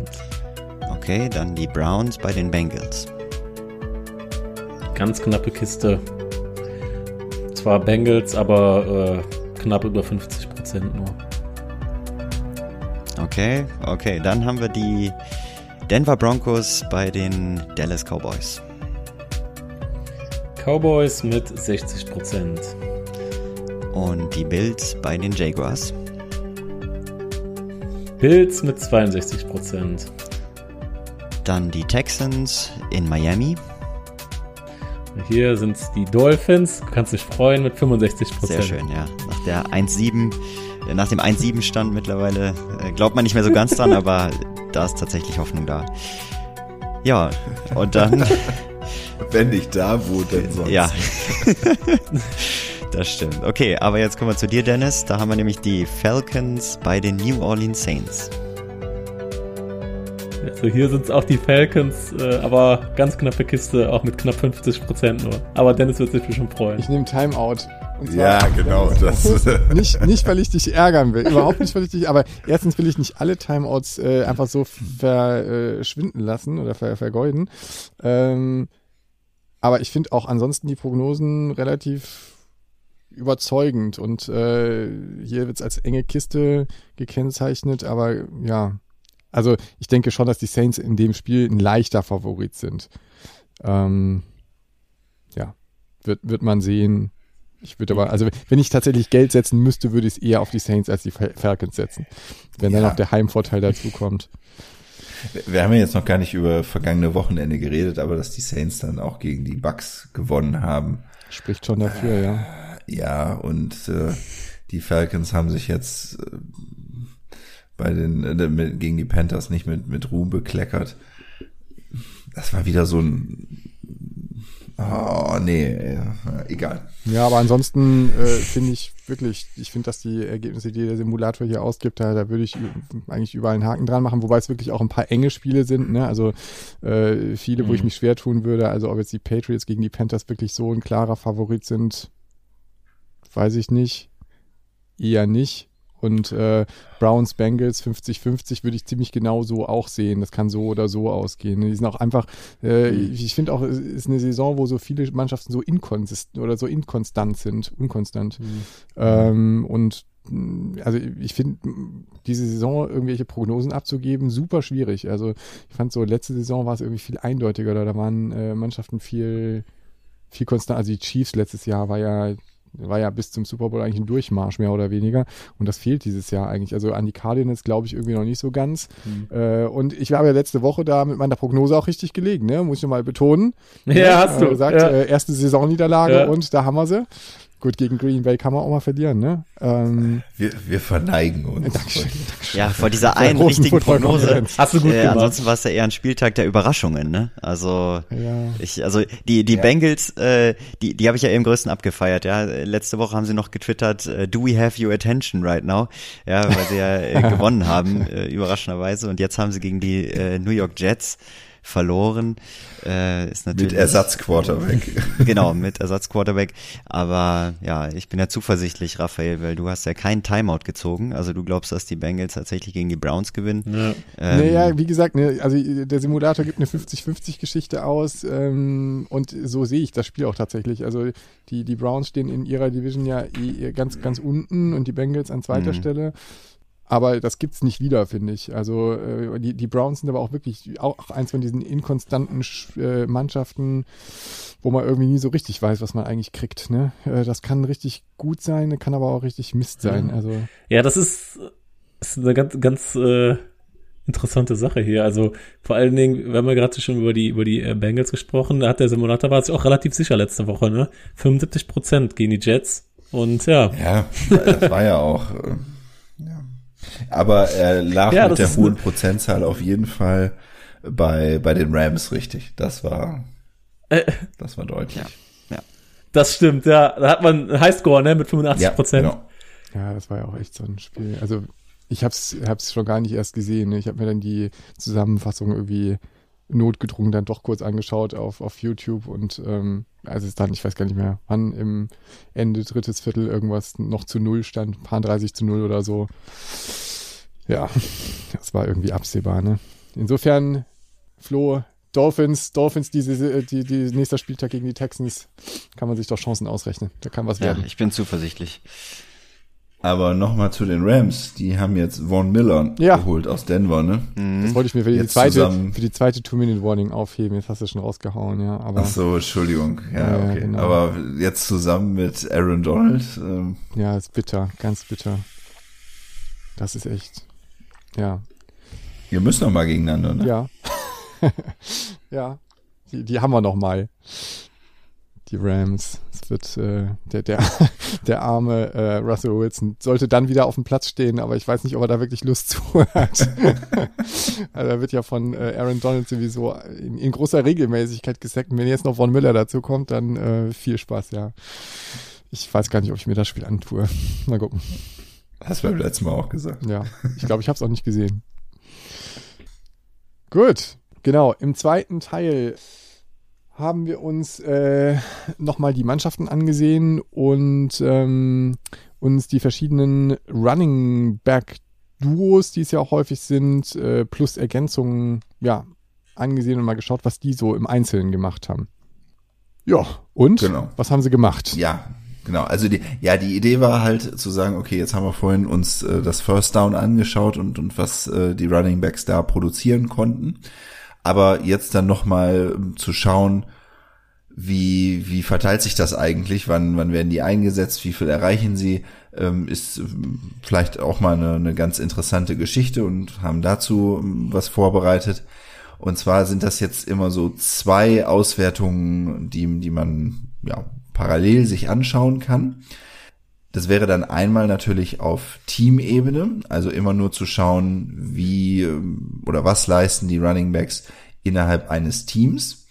Okay, dann die Browns bei den Bengals. Ganz knappe Kiste. Zwar Bengals, aber äh, knapp über 50% nur. Okay, okay, dann haben wir die Denver Broncos bei den Dallas Cowboys. Cowboys mit 60% Und die Bills bei den Jaguars. Bills mit 62% Dann die Texans in Miami. Hier sind es die Dolphins. Du kannst dich freuen mit 65% Sehr schön, ja. Nach der 1-7, äh, nach dem 1-7 Stand mittlerweile äh, glaubt man nicht mehr so ganz dran, (laughs) aber da ist tatsächlich Hoffnung da. Ja, und dann. (laughs) Wenn nicht da, wo denn sonst? Ja. das stimmt. Okay, aber jetzt kommen wir zu dir, Dennis. Da haben wir nämlich die Falcons bei den New Orleans Saints. Also hier sind es auch die Falcons, äh, aber ganz knappe Kiste, auch mit knapp 50% nur. Aber Dennis wird sich bestimmt freuen. Ich nehme Timeout ja, genau. Das. (laughs) nicht, nicht, weil ich dich ärgern will. Überhaupt nicht, weil ich dich, aber erstens will ich nicht alle Timeouts äh, einfach so verschwinden lassen oder ver, vergeuden. Ähm, aber ich finde auch ansonsten die Prognosen relativ überzeugend und äh, hier wird's als enge Kiste gekennzeichnet, aber ja, also ich denke schon, dass die Saints in dem Spiel ein leichter Favorit sind. Ähm, ja, wird, wird man sehen. Ich würde aber, also wenn ich tatsächlich Geld setzen müsste, würde ich es eher auf die Saints als die Falcons setzen. Wenn dann Ja. noch der Heimvorteil dazu kommt. Wir haben ja jetzt noch gar nicht über vergangene Wochenende geredet, aber dass die Saints dann auch gegen die Bucks gewonnen haben. Spricht schon dafür, ja. Ja, und äh, die Falcons haben sich jetzt äh, bei den äh, mit, gegen die Panthers nicht mit mit Ruhm bekleckert. Das war wieder so ein Oh, nee, äh, egal. Ja, aber ansonsten äh, finde ich wirklich, ich finde, dass die Ergebnisse, die der Simulator hier ausgibt, da, da würde ich eigentlich überall einen Haken dran machen, wobei es wirklich auch ein paar enge Spiele sind, ne? Also äh, viele, wo ich Mhm. mich schwer tun würde. Also ob jetzt die Patriots gegen die Panthers wirklich so ein klarer Favorit sind, weiß ich nicht. Eher nicht. Und äh, Browns Bengals 50-50 würde ich ziemlich genau so auch sehen. Das kann so oder so ausgehen. Die sind auch einfach, äh, ich finde auch, es ist eine Saison, wo so viele Mannschaften so inkonsistent oder so inkonstant sind, unkonstant. Ähm, und mh, also ich finde, diese Saison irgendwelche Prognosen abzugeben, super schwierig. Also ich fand so, letzte Saison war es irgendwie viel eindeutiger. Da, da waren äh, Mannschaften viel, viel konstant. Also die Chiefs letztes Jahr war ja war ja bis zum Super Bowl eigentlich ein Durchmarsch mehr oder weniger und das fehlt dieses Jahr eigentlich. Also an die Cardinals glaube ich irgendwie noch nicht so ganz. Äh, und ich war ja letzte Woche da mit meiner Prognose auch richtig gelegen, ne? Muss ich nochmal betonen. Ja, hast du. Äh, gesagt, ja. äh, erste Saisonniederlage Ja. und da haben wir sie. Gut, gegen Green Bay kann man auch mal verlieren, ne? Ähm, Wir, wir verneigen uns. Dankeschön. Ja, vor dieser einen richtigen Prognose. Hast du gut Äh, gemacht. ansonsten war es ja eher ein Spieltag der Überraschungen, ne? Also Ja. ich, also die die Ja. Bengals, äh, die die habe ich ja eben größten abgefeiert. Ja, letzte Woche haben sie noch getwittert, äh, Do we have your attention right now? Ja, weil sie ja äh, (laughs) gewonnen haben äh, überraschenderweise und jetzt haben sie gegen die äh, New York Jets verloren. Äh, ist natürlich Mit Ersatzquarterback. (laughs) genau, mit Ersatzquarterback. Aber ja, ich bin ja zuversichtlich, Raphael, weil du hast ja keinen Timeout gezogen. Also du glaubst, dass die Bengals tatsächlich gegen die Browns gewinnen. ja. Ähm, naja, wie gesagt, ne, also der Simulator gibt eine 50-50-Geschichte aus ähm, und so sehe ich das Spiel auch tatsächlich. Also die, die Browns stehen in ihrer Division ja eh ganz, ganz unten und die Bengals an zweiter Mhm. Stelle. Aber das gibt's nicht wieder, finde ich. Also äh, die, die Browns sind aber auch wirklich auch eins von diesen inkonstanten Sch- äh, Mannschaften, wo man irgendwie nie so richtig weiß, was man eigentlich kriegt. Ne? Äh, das kann richtig gut sein, kann aber auch richtig Mist sein. Mhm. Also Ja, das ist, ist eine ganz, ganz äh, interessante Sache hier. Also vor allen Dingen, wir haben ja gerade schon über die über die äh, Bengals gesprochen, da hat der Simulator war sich auch relativ sicher letzte Woche, ne? 75 Prozent gegen die Jets und ja, Ja, das war ja auch. Ja. Aber er lag Ja, mit der hohen ne- Prozentzahl auf jeden Fall bei, bei den Rams richtig. Das war, Äh. das war deutlich. Ja. das stimmt. Ja, da hat man einen Highscore, ne, mit 85 Prozent. genau. Ja, das war ja auch echt so ein Spiel. Also ich hab's, hab's schon gar nicht erst gesehen. ne? Ich habe mir dann die Zusammenfassung irgendwie notgedrungen dann doch kurz angeschaut auf, auf YouTube und ähm, als es dann, ich weiß gar nicht mehr, wann im Ende drittes Viertel irgendwas noch zu null stand, paar 30 zu null oder so. Ja, das war irgendwie absehbar, ne? Insofern, Flo, Dolphins, Dolphins, diese, die, die nächster Spieltag gegen die Texans, kann man sich doch Chancen ausrechnen. Da kann was Ja, werden. ich bin zuversichtlich. Aber nochmal zu den Rams. Die haben jetzt Von Miller Ja. geholt aus Denver, ne? Das wollte ich mir für die Jetzt zweite, zusammen- für die zweite Two-Minute-Warning aufheben. Jetzt hast du schon rausgehauen, ja. Aber Ach so, Entschuldigung. Ja, Ja, okay. genau. Aber jetzt zusammen mit Aaron Donald, ähm, ja, ist bitter, ganz bitter. Das ist echt, ja, ihr müsst noch mal gegeneinander, ne? ja, (laughs) ja. Die, die haben wir noch mal. Die Rams. Es wird äh, der der (laughs) der arme äh, Russell Wilson sollte dann wieder auf dem Platz stehen, aber ich weiß nicht, ob er da wirklich Lust zu (laughs) hat. (laughs) also er wird ja von äh, Aaron Donald sowieso in, in großer Regelmäßigkeit gesackt. Und wenn jetzt noch Von Miller dazu kommt, dann äh, viel Spaß, ja. Ich weiß gar nicht, ob ich mir das Spiel antue. Mal gucken. Hast du beim letzten Mal auch gesagt. Ja, ich glaube, ich habe es auch nicht gesehen. Gut, genau. Im zweiten Teil haben wir uns äh, nochmal die Mannschaften angesehen und ähm, uns die verschiedenen Running Back Duos, die es ja auch häufig sind, äh, plus Ergänzungen, ja, angesehen und mal geschaut, was die so im Einzelnen gemacht haben. Ja, und Genau. was haben sie gemacht? Ja, Genau, also die, ja, die Idee war halt zu sagen, okay, jetzt haben wir vorhin uns äh, das First Down angeschaut und, und was äh, die Running Backs da produzieren konnten. Aber jetzt dann nochmal ähm, zu schauen, wie, wie verteilt sich das eigentlich, wann, wann werden die eingesetzt, wie viel erreichen sie, ähm, ist ähm, vielleicht auch mal eine, eine ganz interessante Geschichte und haben dazu ähm, was vorbereitet. Und zwar sind das jetzt immer so zwei Auswertungen, die, die man ja, parallel sich anschauen kann. Das wäre dann einmal natürlich auf Teamebene, also immer nur zu schauen, wie ähm, oder was leisten die Running Backs innerhalb eines Teams.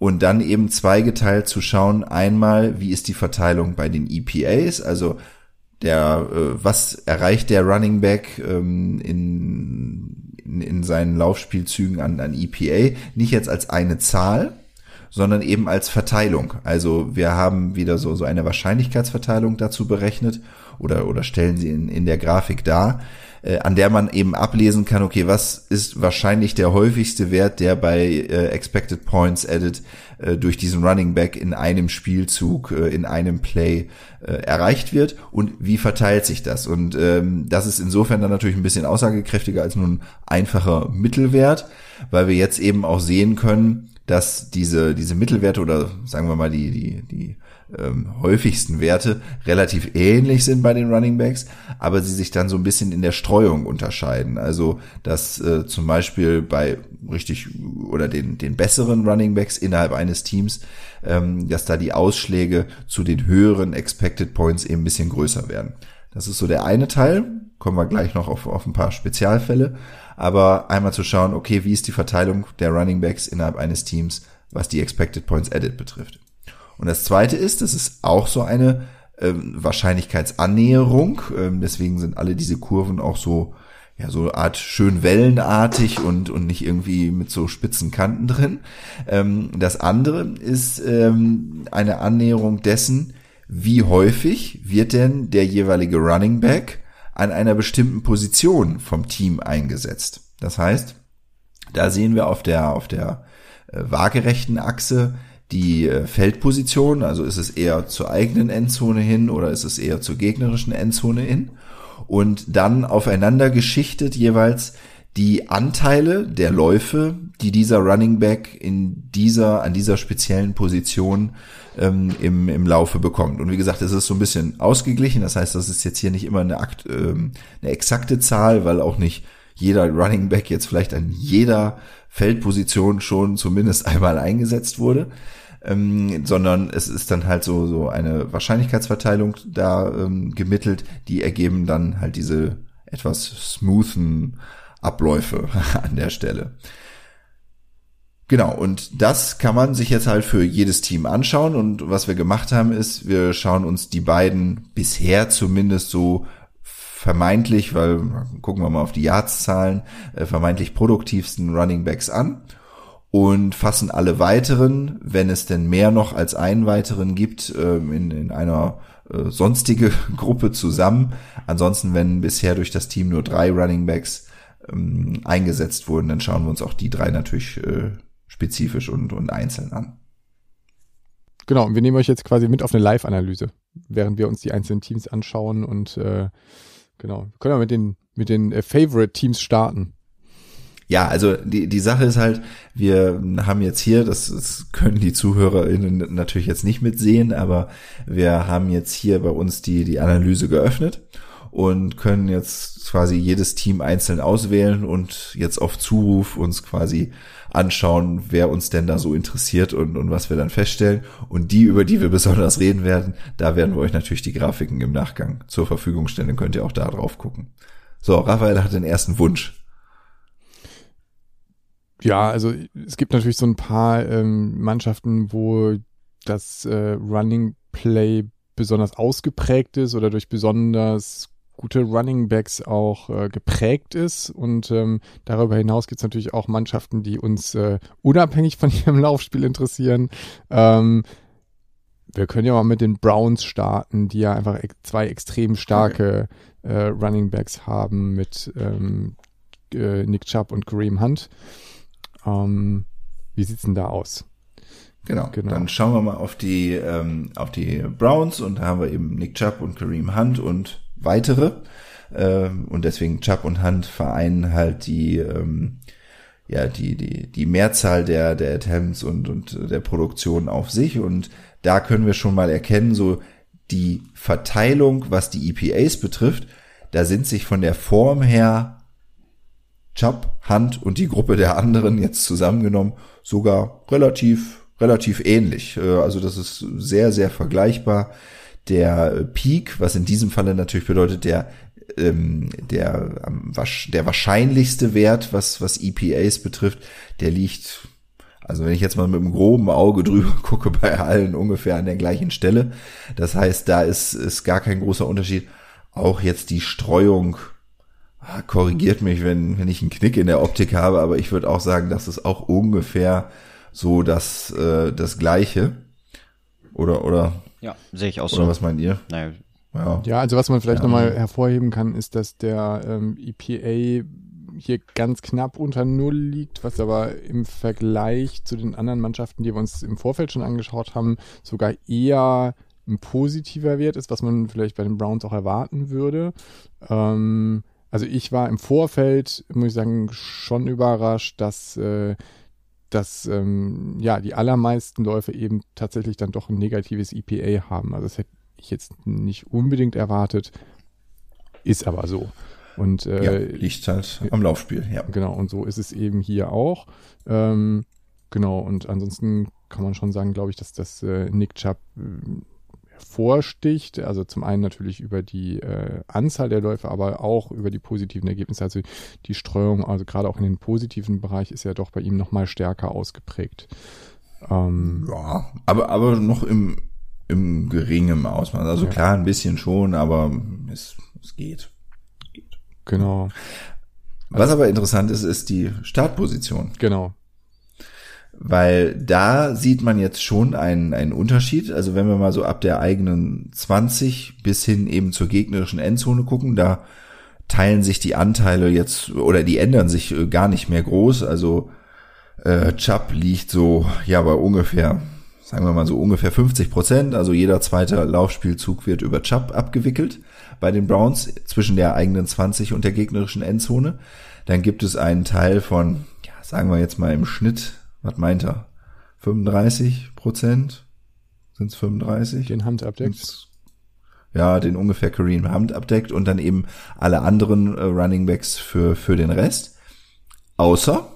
Und dann eben zweigeteilt zu schauen, einmal, wie ist die Verteilung bei den EPAs, also der, äh, was erreicht der Running Back ähm, in, in, in seinen Laufspielzügen an, an EPA, nicht jetzt als eine Zahl, sondern eben als Verteilung. Also wir haben wieder so, so eine Wahrscheinlichkeitsverteilung dazu berechnet oder, oder stellen sie in, in der Grafik dar, äh, an der man eben ablesen kann, okay, was ist wahrscheinlich der häufigste Wert, der bei äh, Expected Points Added äh, durch diesen Running Back in einem Spielzug, äh, in einem Play äh, erreicht wird und wie verteilt sich das? Und ähm, das ist insofern dann natürlich ein bisschen aussagekräftiger als nur ein einfacher Mittelwert, weil wir jetzt eben auch sehen können, dass diese, diese Mittelwerte oder sagen wir mal die, die, die ähm, häufigsten Werte relativ ähnlich sind bei den Running Backs, aber sie sich dann so ein bisschen in der Streuung unterscheiden. Also dass äh, zum Beispiel bei richtig oder den, den besseren Running Backs innerhalb eines Teams, ähm, dass da die Ausschläge zu den höheren Expected Points eben ein bisschen größer werden. Das ist so der eine Teil. Kommen wir gleich noch auf, auf ein paar Spezialfälle. Aber einmal zu schauen, okay, wie ist die Verteilung der Running Backs innerhalb eines Teams, was die Expected Points Added betrifft. Und das zweite ist, das ist auch so eine ähm, Wahrscheinlichkeitsannäherung. Ähm, deswegen sind alle diese Kurven auch so, ja, so Art schön wellenartig und, und nicht irgendwie mit so spitzen Kanten drin. Ähm, das andere ist ähm, eine Annäherung dessen, wie häufig wird denn der jeweilige Running Back an einer bestimmten Position vom Team eingesetzt. Das heißt, da sehen wir auf der, auf der äh, waagerechten Achse die äh, Feldposition, also ist es eher zur eigenen Endzone hin oder ist es eher zur gegnerischen Endzone hin und dann aufeinander geschichtet jeweils die Anteile der Läufe, die dieser Running Back in dieser, an dieser speziellen Position ähm, im, im Laufe bekommt. Und wie gesagt, es ist so ein bisschen ausgeglichen. Das heißt, das ist jetzt hier nicht immer eine, Akt, ähm, eine exakte Zahl, weil auch nicht jeder Running Back jetzt vielleicht an jeder Feldposition schon zumindest einmal eingesetzt wurde. Ähm, sondern es ist dann halt so, so eine Wahrscheinlichkeitsverteilung da ähm, gemittelt, die ergeben dann halt diese etwas smoothen Abläufe (laughs) an der Stelle. Genau, und das kann man sich jetzt halt für jedes Team anschauen. Und was wir gemacht haben, ist, wir schauen uns die beiden bisher zumindest so vermeintlich, weil gucken wir mal auf die Yards-Zahlen, äh, vermeintlich produktivsten Running Backs an und fassen alle weiteren, wenn es denn mehr noch als einen weiteren gibt, äh, in, in einer äh, sonstige (laughs) Gruppe zusammen. Ansonsten, wenn bisher durch das Team nur drei Running Backs ähm, eingesetzt wurden, dann schauen wir uns auch die drei natürlich äh, spezifisch und, und einzeln an. Genau, und wir nehmen euch jetzt quasi mit auf eine Live-Analyse, während wir uns die einzelnen Teams anschauen und äh, genau, können wir mit den, mit den äh, Favorite-Teams starten. Ja, also die, die Sache ist halt, wir haben jetzt hier, das, das können die ZuhörerInnen natürlich jetzt nicht mitsehen, aber wir haben jetzt hier bei uns die, die Analyse geöffnet und können jetzt quasi jedes Team einzeln auswählen und jetzt auf Zuruf uns quasi anschauen, wer uns denn da so interessiert und, und was wir dann feststellen. Und die, über die wir (laughs) besonders reden werden, da werden wir euch natürlich die Grafiken im Nachgang zur Verfügung stellen. Dann könnt ihr auch da drauf gucken. So, Raphael hat den ersten Wunsch. Ja, also es gibt natürlich so ein paar ähm, Mannschaften, wo das äh, Running Play besonders ausgeprägt ist oder durch besonders gute Running Backs auch äh, geprägt ist. Und ähm, darüber hinaus gibt es natürlich auch Mannschaften, die uns äh, unabhängig von (laughs) ihrem Laufspiel interessieren. Ähm, wir können ja mal mit den Browns starten, die ja einfach zwei extrem starke äh, Running Backs haben mit ähm, äh, Nick Chubb und Kareem Hunt. Ähm, wie sieht's denn da aus? Genau. Genau. Dann schauen wir mal auf die, ähm, auf die Browns und da haben wir eben Nick Chubb und Kareem Hunt und weitere. Ähm, und deswegen Chubb und Hunt vereinen halt die, ähm, ja, die, die, die Mehrzahl der, der Attempts und, und der Produktion auf sich. Und da können wir schon mal erkennen, so die Verteilung, was die EPAs betrifft, da sind sich von der Form her Chubb, Hunt und die Gruppe der anderen jetzt zusammengenommen sogar relativ, relativ ähnlich. Äh, Also das ist sehr, sehr vergleichbar. Der Peak, was in diesem Falle natürlich bedeutet, der ähm, der, wasch- der wahrscheinlichste Wert, was, was EPAs betrifft, der liegt, also wenn ich jetzt mal mit einem groben Auge drüber (laughs) gucke, bei allen ungefähr an der gleichen Stelle. Das heißt, da ist, ist gar kein großer Unterschied. Auch jetzt die Streuung, ah, korrigiert mich, wenn, wenn ich einen Knick in der Optik habe, aber ich würde auch sagen, das ist auch ungefähr so das, äh, das Gleiche. Oder, oder, Ja, sehe ich auch oder so. was meint ihr? Naja, Ja. Ja, also was man vielleicht Ja. nochmal hervorheben kann, ist, dass der ähm, EPA hier ganz knapp unter Null liegt, was aber im Vergleich zu den anderen Mannschaften, die wir uns im Vorfeld schon angeschaut haben, sogar eher ein positiver Wert ist, was man vielleicht bei den Browns auch erwarten würde. Ähm, also ich war im Vorfeld, muss ich sagen, schon überrascht, dass, äh, dass ähm, ja, die allermeisten Läufe eben tatsächlich dann doch ein negatives EPA haben. Also das hätte ich jetzt nicht unbedingt erwartet, ist aber so. Und ja, äh, liegt halt am Laufspiel, ja. Genau, und so ist es eben hier auch. Ähm, genau, und ansonsten kann man schon sagen, glaube ich, dass das äh, Nick Chubb äh, hervorsticht. Also zum einen natürlich über die äh, Anzahl der Läufe, aber auch über die positiven Ergebnisse. Also die Streuung, also gerade auch in den positiven Bereich, ist ja doch bei ihm nochmal stärker ausgeprägt. Ähm, Ja, aber, aber noch im, im geringen Ausmaß. Also Ja. klar, ein bisschen schon, aber es, es geht. genau, Was aber interessant ist, ist die Startposition. genau. Weil da sieht man jetzt schon einen, einen Unterschied. Also wenn wir mal so ab der eigenen 20 bis hin eben zur gegnerischen Endzone gucken, da teilen sich die Anteile jetzt oder die ändern sich äh, gar nicht mehr groß. Also äh, Chubb liegt so ja bei ungefähr, sagen wir mal so ungefähr 50 Prozent. Also jeder zweite Laufspielzug wird über Chubb abgewickelt bei den Browns zwischen der eigenen 20 und der gegnerischen Endzone. Dann gibt es einen Teil von, ja, sagen wir jetzt mal im Schnitt, was meint er? 35 Prozent? Sind es 35? Den Hand abdeckt. Sind's- Ja, den ungefähr Kareem Hunt abdeckt und dann eben alle anderen äh, Running Backs für, für den Rest. Außer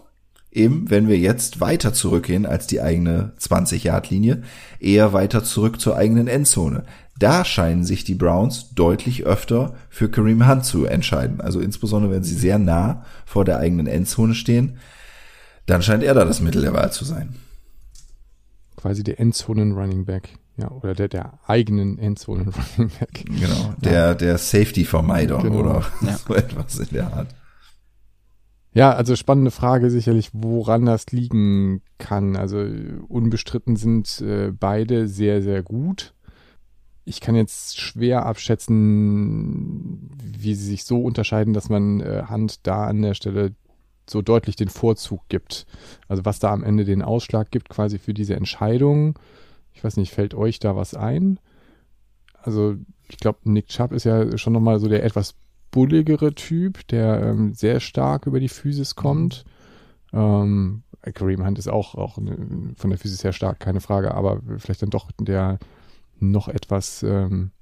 eben, wenn wir jetzt weiter zurückgehen als die eigene 20-Yard-Linie, eher weiter zurück zur eigenen Endzone. Da scheinen sich die Browns deutlich öfter für Kareem Hunt zu entscheiden. Also insbesondere, wenn sie sehr nah vor der eigenen Endzone stehen, dann scheint er da das Mittel der Wahl zu sein. Quasi der Endzonen-Running Back. Ja, oder der, der eigenen Endzonen-Running Back. Genau, der, der Safety-Vermeider Genau. oder Ja. (laughs) so etwas in der Art. Ja, also spannende Frage sicherlich, woran das liegen kann. Also unbestritten sind äh, beide sehr, sehr gut. Ich kann jetzt schwer abschätzen, wie sie sich so unterscheiden, dass man äh, Hand da an der Stelle so deutlich den Vorzug gibt. Also was da am Ende den Ausschlag gibt quasi für diese Entscheidung. Ich weiß nicht, fällt euch da was ein? Also ich glaube, Nick Chubb ist ja schon nochmal so der etwas bulligere Typ, der ähm, sehr stark über die Physis kommt. Ähm, Kareem Hunt ist auch, auch ne, von der Physis her stark, keine Frage, aber vielleicht dann doch der noch etwas ähm,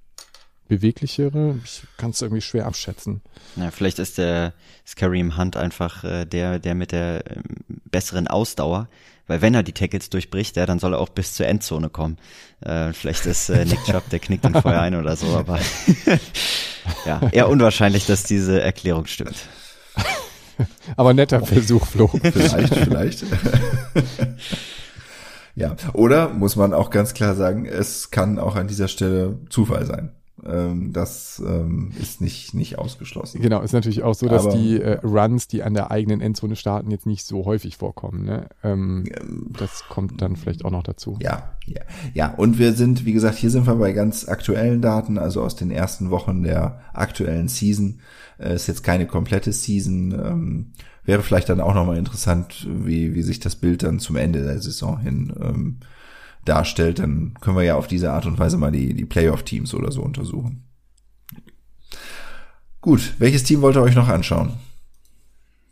beweglichere. Ich kann es irgendwie schwer abschätzen. Ja, vielleicht ist der ist Kareem Hunt einfach äh, der, der mit der ähm, besseren Ausdauer, weil wenn er die Tackles durchbricht, ja, dann soll er auch bis zur Endzone kommen. Äh, vielleicht ist äh, Nick Chubb, der knickt ihn vorher ein oder so, aber (laughs) ja, eher unwahrscheinlich, dass diese Erklärung stimmt. (laughs) Aber netter Versuch, Flo. Vielleicht, vielleicht. (laughs) ja, oder muss man auch ganz klar sagen, es kann auch an dieser Stelle Zufall sein. Ähm, das ähm, ist nicht, nicht ausgeschlossen. Genau, ist natürlich auch so, dass Aber- die äh, Runs, die an der eigenen Endzone starten, jetzt nicht so häufig vorkommen. Ne? Ähm, das kommt dann vielleicht auch noch dazu. Ja, ja, ja. Und wir sind, wie gesagt, hier sind wir bei ganz aktuellen Daten, also aus den ersten Wochen der aktuellen Season. Äh, ist jetzt keine komplette Season. Ähm, wäre vielleicht dann auch nochmal interessant, wie, wie sich das Bild dann zum Ende der Saison hin ähm, darstellt, dann können wir ja auf diese Art und Weise mal die, die Playoff-Teams oder so untersuchen. Gut, welches Team wollt ihr euch noch anschauen?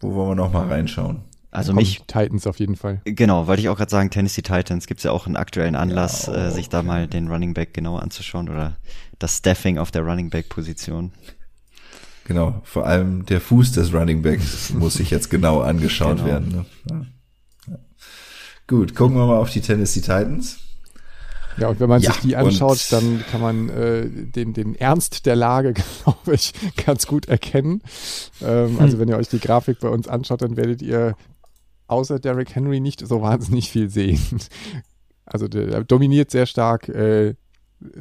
Wo wollen wir noch mal reinschauen? Also Kommen mich, Titans auf jeden Fall. genau, wollte ich auch gerade sagen, Tennessee Titans gibt's ja auch einen aktuellen Anlass, Ja, äh, sich da okay. mal den Running Back genauer anzuschauen oder das Staffing auf der Running Back Position. Genau, vor allem der Fuß des Running Backs (laughs) muss sich jetzt genau angeschaut Genau. werden. Ne? Ja. Gut, gucken wir mal auf die Tennessee Titans. Ja, und wenn man Ja, sich die anschaut, dann kann man äh, den, den Ernst der Lage, (laughs) glaube ich, ganz gut erkennen. Ähm, also wenn ihr euch die Grafik bei uns anschaut, dann werdet ihr außer Derrick Henry nicht so wahnsinnig viel sehen. Also der, der dominiert sehr stark äh,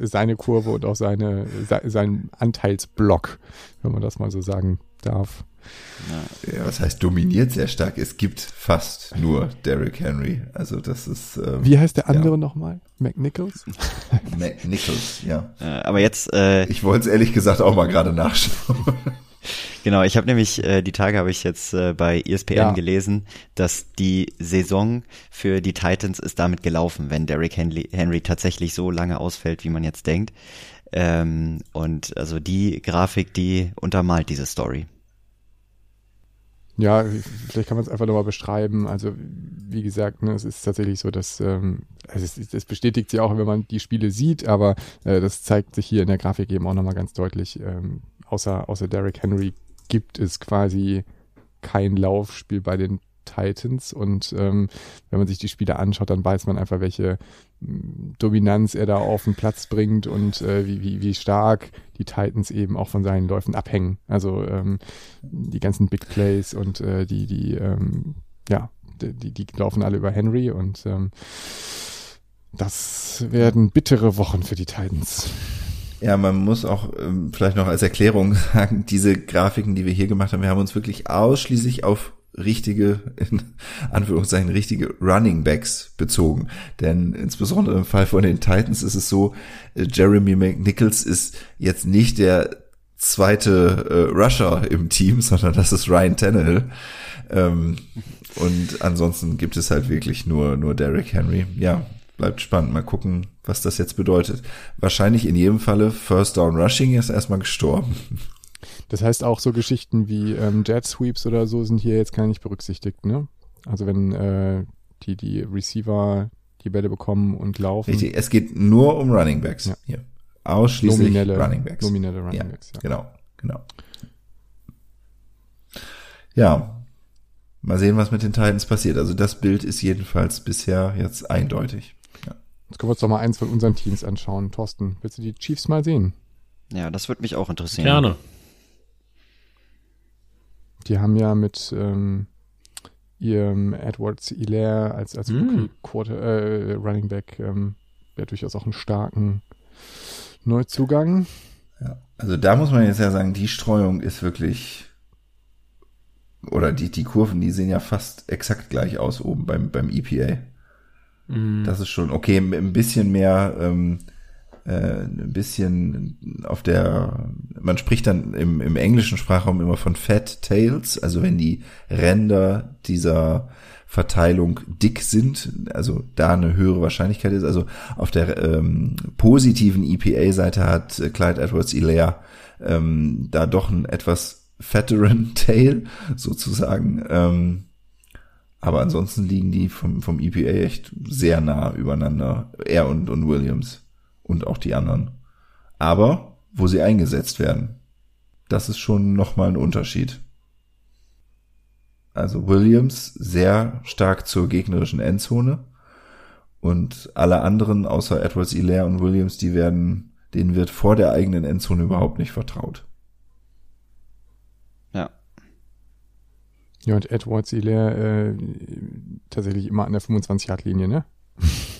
seine Kurve und auch seine, se, seinen Anteilsblock, wenn man das mal so sagen darf. Ja, was heißt dominiert sehr stark? Es gibt fast nur Derrick Henry. Also das ist ähm, Wie heißt der andere Ja. nochmal? McNichols? (laughs) Mac Nichols, ja. Äh, aber jetzt, äh, Ich wollte es ehrlich gesagt auch mal gerade nachschauen. (laughs) genau, ich habe nämlich, äh, die Tage habe ich jetzt äh, bei ESPN Ja. gelesen, dass die Saison für die Titans ist damit gelaufen, wenn Derrick Henry, Henry tatsächlich so lange ausfällt, wie man jetzt denkt. Ähm, und also die Grafik, die untermalt diese Story. Ja, vielleicht kann man es einfach nochmal beschreiben. Also, wie gesagt, ne, es ist tatsächlich so, dass ähm, also es, es bestätigt sich auch, wenn man die Spiele sieht, aber äh, das zeigt sich hier in der Grafik eben auch nochmal ganz deutlich. Ähm, außer, außer Derrick Henry gibt es quasi kein Laufspiel bei den Titans und ähm, wenn man sich die Spiele anschaut, dann weiß man einfach, welche mh, Dominanz er da auf den Platz bringt und äh, wie, wie, wie stark die Titans eben auch von seinen Läufen abhängen. Also ähm, die ganzen Big Plays und äh, die, die, ähm, ja, die, die laufen alle über Henry und ähm, das werden bittere Wochen für die Titans. Ja, man muss auch ähm, vielleicht noch als Erklärung (laughs) sagen, diese Grafiken, die wir hier gemacht haben, wir haben uns wirklich ausschließlich auf richtige, in Anführungszeichen, richtige Running Backs bezogen. Denn insbesondere im Fall von den Titans ist es so, äh, Jeremy McNichols ist jetzt nicht der zweite äh, Rusher im Team, (laughs) sondern das ist Ryan Tannehill. Ähm, und ansonsten gibt es halt wirklich nur, nur Derrick Henry. Ja, bleibt spannend. Mal gucken, was das jetzt bedeutet. Wahrscheinlich in jedem Falle First Down Rushing ist erstmal gestorben. (laughs) Das heißt auch so Geschichten wie ähm, Jet Sweeps oder so sind hier jetzt gar nicht berücksichtigt, ne? Also wenn äh, die, die Receiver die Bälle bekommen und laufen. Richtig, es geht nur um Running Backs Ja. hier. Ausschließlich Nominelle, Running Backs. nominelle Running ja, Backs, ja. Genau, genau. Ja, mal sehen, was mit den Titans passiert. Also das Bild ist jedenfalls bisher jetzt eindeutig. Ja. Jetzt können wir uns doch mal eins von unseren Teams anschauen. Thorsten, willst du die Chiefs mal sehen? Ja, das würde mich auch interessieren. Gerne. Die haben ja mit ähm, ihrem Edwards Hilaire als, als Mm. Quarter, äh, Running Back ähm, ja durchaus auch einen starken Neuzugang. Ja. Also da muss man jetzt ja sagen, die Streuung ist wirklich oder die, die Kurven, die sehen ja fast exakt gleich aus oben beim, beim EPA. Mhm. Das ist schon okay, ein bisschen mehr, ähm, äh, ein bisschen auf der, man spricht dann im, im englischen Sprachraum immer von Fat Tails, also wenn die Ränder dieser Verteilung dick sind, also da eine höhere Wahrscheinlichkeit ist. Also auf der ähm, positiven EPA-Seite hat Clyde Edwards-Hilaire ähm, da doch ein etwas fatteren (laughs) Tail sozusagen. Ähm, aber ansonsten liegen die vom, vom EPA echt sehr nah übereinander. Er und, und Williams und auch die anderen. Aber wo sie eingesetzt werden, das ist schon nochmal ein Unterschied. Also Williams sehr stark zur gegnerischen Endzone und alle anderen außer Edwards, Hilaire und Williams, die werden, denen wird vor der eigenen Endzone überhaupt nicht vertraut. Ja. Ja, und Edwards Hilaire äh, tatsächlich immer an der 25-Yard-Linie, ne? (laughs)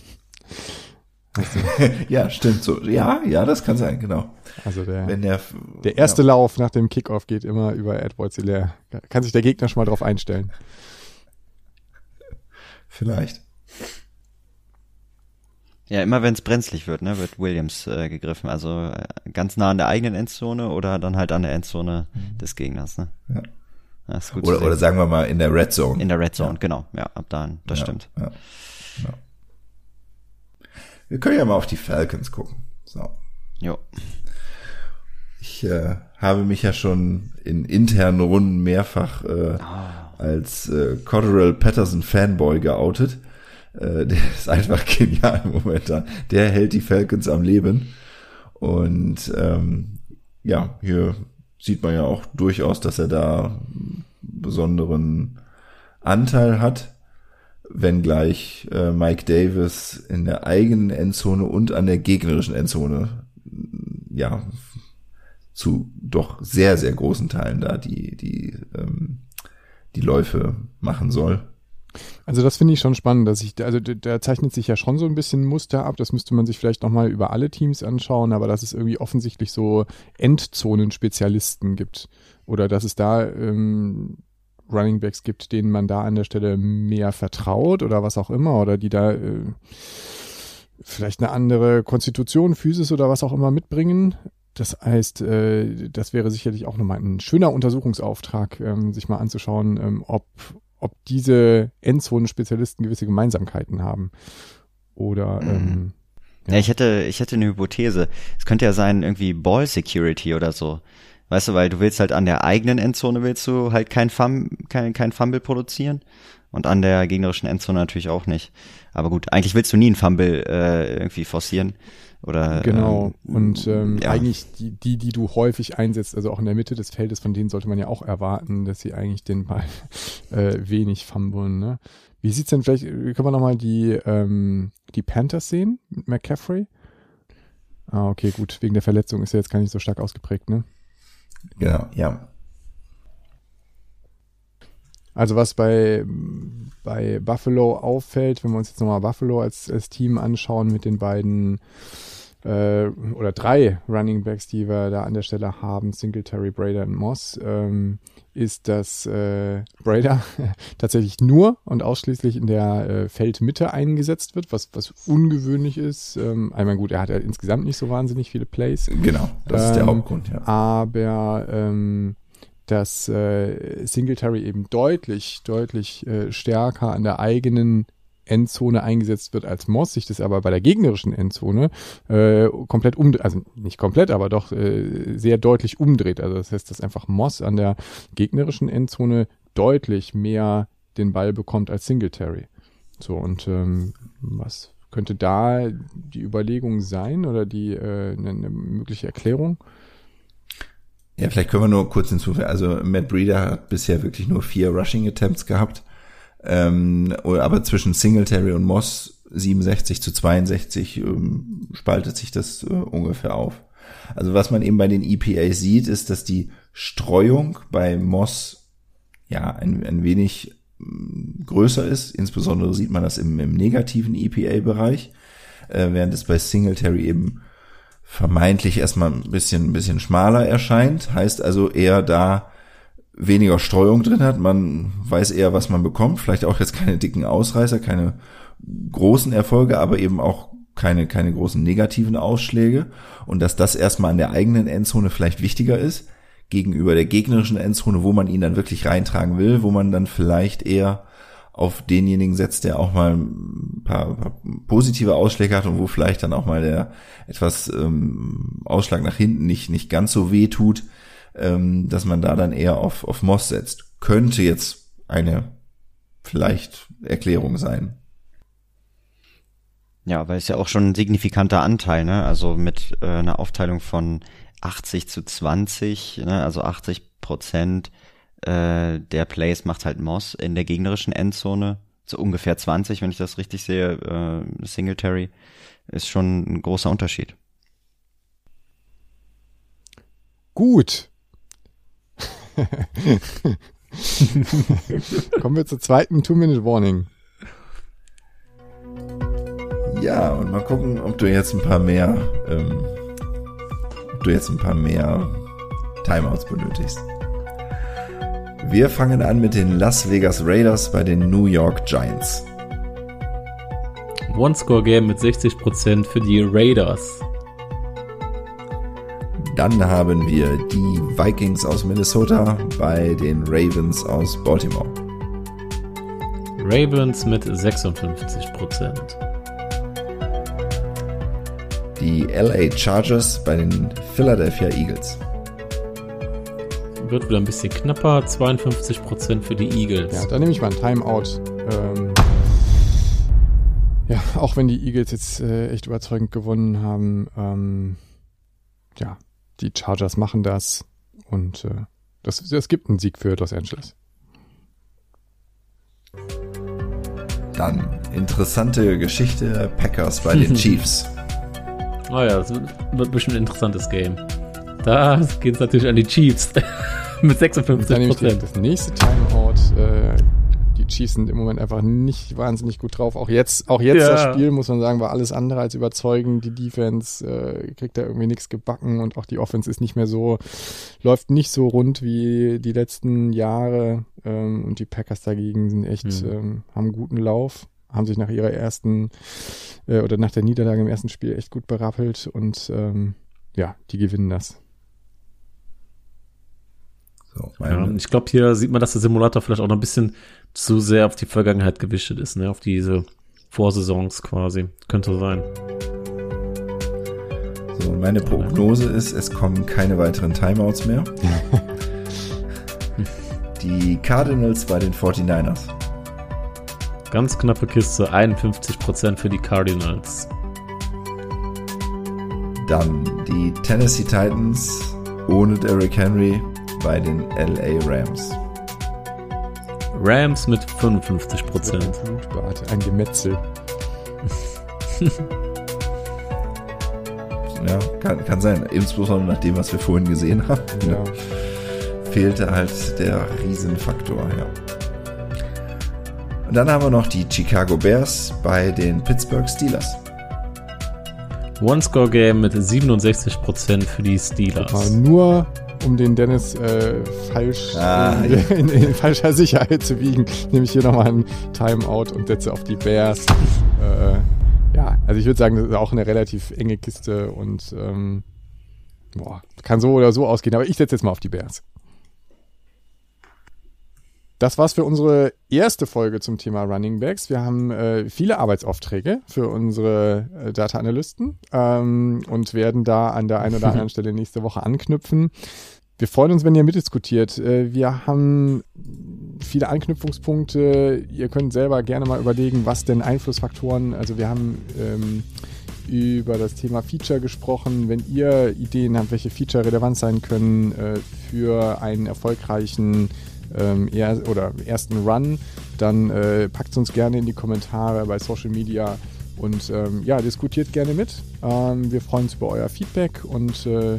Weißt (laughs) du, ja, stimmt so. Ja, ja, das kann sein, genau. also der, Wenn der, der erste ja. Lauf nach dem Kickoff geht immer über Edwards Hilaire. Kann sich der Gegner schon mal drauf einstellen. Vielleicht. Ja, immer wenn es brenzlig wird, ne, wird Williams äh, gegriffen. Also äh, ganz nah an der eigenen Endzone oder dann halt an der Endzone des Gegners, ne? Ja. Das ist gut Oder, oder sagen wir mal in der Red Zone. in der Red Zone, genau. Ja, ab dahin, das Ja, stimmt. Ja, ja. Wir können ja mal auf die Falcons gucken. So. Jo. Ich äh, habe mich ja schon in internen Runden mehrfach äh, Ah. als äh, Cotterell Patterson Fanboy geoutet. Äh, der (laughs) ist einfach genial momentan. Der hält die Falcons am Leben. Und ähm, ja, hier sieht man ja auch durchaus, dass er da einen besonderen Anteil hat, wenngleich äh, Mike Davis in der eigenen Endzone und an der gegnerischen Endzone ja zu doch sehr, sehr großen Teilen da die, die, ähm, die Läufe machen soll. Also das finde ich schon spannend, dass ich, also da- zeichnet sich ja schon so ein bisschen Muster ab. Das müsste man sich vielleicht nochmal über alle Teams anschauen, aber dass es irgendwie offensichtlich so Endzonenspezialisten gibt. Oder dass es da ähm, Running Backs gibt, denen man da an der Stelle mehr vertraut oder was auch immer, oder die da äh, vielleicht eine andere Konstitution, Physis oder was auch immer mitbringen. Das heißt, äh, das wäre sicherlich auch nochmal ein schöner Untersuchungsauftrag, ähm, sich mal anzuschauen, ähm, ob, ob diese Endzonenspezialisten gewisse Gemeinsamkeiten haben. Oder ähm, Ja. ich hätte, ich hätte eine Hypothese. Es könnte ja sein, irgendwie Ball Security oder so. Weißt du, weil du willst halt an der eigenen Endzone willst du halt kein Fum, kein, kein Fumble produzieren. Und an der gegnerischen Endzone natürlich auch nicht. Aber gut, eigentlich willst du nie einen Fumble äh, irgendwie forcieren. Oder, Genau. ähm, und ähm, ja. eigentlich die, die, die du häufig einsetzt, also auch in der Mitte des Feldes, von denen sollte man ja auch erwarten, dass sie eigentlich den Ball (laughs) äh, wenig fumblen. Ne? Wie sieht's denn vielleicht, können wir nochmal die, ähm, die Panthers sehen mit McCaffrey? Ah, okay, gut. Wegen der Verletzung ist er jetzt gar nicht so stark ausgeprägt, ne? Genau, ja. Also was bei, bei Buffalo auffällt, wenn wir uns jetzt nochmal Buffalo als, als Team anschauen mit den beiden äh, oder drei Running Backs, die wir da an der Stelle haben, Singletary, Brader und Moss, ähm, ist, dass äh, Brader (laughs) tatsächlich nur und ausschließlich in der äh, Feldmitte eingesetzt wird, was, was ungewöhnlich ist. Ähm, einmal gut, er hat ja insgesamt nicht so wahnsinnig viele Plays. Genau, das ist der Ähm, Hauptgrund, ja. aber ähm, dass äh, Singletary eben deutlich, deutlich äh, stärker an der eigenen Endzone eingesetzt wird als Moss, sich das aber bei der gegnerischen Endzone äh, komplett umdreht, also nicht komplett, aber doch äh, sehr deutlich umdreht. Also das heißt, dass einfach Moss an der gegnerischen Endzone deutlich mehr den Ball bekommt als Singletary. So, und ähm, was könnte da die Überlegung sein oder die äh, eine mögliche Erklärung? Ja, vielleicht können wir nur kurz hinzufügen. Also Matt Breeder hat bisher wirklich nur vier Rushing Attempts gehabt. Ähm, aber zwischen Singletary und Moss 67 zu 62 ähm, spaltet sich das äh, ungefähr auf. Also was man eben bei den EPA sieht, ist, dass die Streuung bei Moss ja ein, ein wenig ähm, größer ist. Insbesondere sieht man das im, im negativen EPA-Bereich, äh, während es bei Singletary eben vermeintlich erstmal ein bisschen, ein bisschen schmaler erscheint. Heißt also eher da weniger Streuung drin hat. Man weiß eher, was man bekommt. Vielleicht auch jetzt keine dicken Ausreißer, keine großen Erfolge, aber eben auch keine, keine großen negativen Ausschläge. Und dass das erstmal an der eigenen Endzone vielleicht wichtiger ist, gegenüber der gegnerischen Endzone, wo man ihn dann wirklich reintragen will, wo man dann vielleicht eher auf denjenigen setzt, der auch mal ein paar, paar positive Ausschläge hat und wo vielleicht dann auch mal der etwas ähm, Ausschlag nach hinten nicht, nicht ganz so weh tut, ähm, dass man da dann eher auf, auf Moss setzt. Könnte jetzt eine vielleicht Erklärung sein. Ja, weil es ja auch schon ein signifikanter Anteil, ne? Also mit äh, einer Aufteilung von 80 zu 20, ne? Also 80 Prozent äh, der Plays macht halt Moss in der gegnerischen Endzone. So ungefähr 20, wenn ich das richtig sehe, äh, Singletary. Ist schon ein großer Unterschied. Gut. (laughs) Kommen wir zur zweiten Two-Minute-Warning. Ja, und mal gucken, ob du jetzt ein paar mehr, ähm, ob du jetzt ein paar mehr Timeouts benötigst. Wir fangen an mit den Las Vegas Raiders bei den New York Giants. One-Score-Game mit 60% für die Raiders. Dann haben wir die Vikings aus Minnesota bei den Ravens aus Baltimore. Ravens mit 56%. die LA Chargers bei den Philadelphia Eagles. Wird wieder ein bisschen knapper, 52% für die Eagles. Ja, da nehme ich mal ein Timeout. Ähm, ja, auch wenn die Eagles jetzt äh, echt überzeugend gewonnen haben, ähm, ja, die Chargers machen das und äh, das, das gibt einen Sieg für Los Angeles. Dann interessante Geschichte Packers bei den (laughs) Chiefs. Oh ja, das wird bestimmt ein interessantes Game. Da geht es natürlich an die Chiefs. (laughs) Mit 56 Dann nehme ich Prozent. das nächste Timeout. Äh, die Chiefs sind im Moment einfach nicht wahnsinnig gut drauf. Auch jetzt, auch jetzt Ja. das Spiel, muss man sagen, war alles andere als überzeugend. Die Defense äh, kriegt da irgendwie nichts gebacken und auch die Offense ist nicht mehr so, läuft nicht so rund wie die letzten Jahre. Ähm, und die Packers dagegen sind echt, Mhm. ähm, haben einen guten Lauf, haben sich nach ihrer ersten äh, oder nach der Niederlage im ersten Spiel echt gut berappelt und ähm, ja, die gewinnen das. So, Ja, ich glaube, hier sieht man, dass der Simulator vielleicht auch noch ein bisschen zu sehr auf die Vergangenheit gewichtet ist, ne? Auf diese Vorsaisons quasi. Könnte sein. so, meine Prognose ist, es kommen keine weiteren Timeouts mehr. (laughs) Die Cardinals bei den 49ers. Ganz knappe Kiste, 51% für die Cardinals. Dann die Tennessee Titans ohne Derrick Henry bei den LA Rams. Rams mit Ein 55%. Blutbad, ein Gemetzel. (laughs) Ja, kann, kann sein. Insbesondere nach dem, was wir vorhin gesehen haben. Ja. Fehlte halt der Riesenfaktor, ja. Und dann haben wir noch die Chicago Bears bei den Pittsburgh Steelers. One-Score-Game mit 67% für die Steelers. nur um den Dennis äh, falsch Ah, in, (laughs) in, in falscher Sicherheit zu wiegen, nehme ich hier nochmal ein Timeout und setze auf die Bears. Äh, ja, also ich würde sagen, das ist auch eine relativ enge Kiste und ähm, boah, kann so oder so ausgehen, aber ich setze jetzt mal auf die Bears. Das war's für unsere erste Folge zum Thema Running Backs. Wir haben äh, viele Arbeitsaufträge für unsere äh, Data Analysten ähm, und werden da an der einen oder (laughs) anderen Stelle nächste Woche anknüpfen. Wir freuen uns, wenn ihr mitdiskutiert. Äh, Wir haben viele Anknüpfungspunkte. Ihr könnt selber gerne mal überlegen, was denn Einflussfaktoren, also wir haben ähm, über das Thema Feature gesprochen. Wenn ihr Ideen habt, welche Feature relevant sein können äh, für einen erfolgreichen ähm, er oder ersten Run, dann äh, packt uns gerne in die Kommentare bei Social Media und ähm, ja, diskutiert gerne mit. Ähm, wir freuen uns über euer Feedback und äh,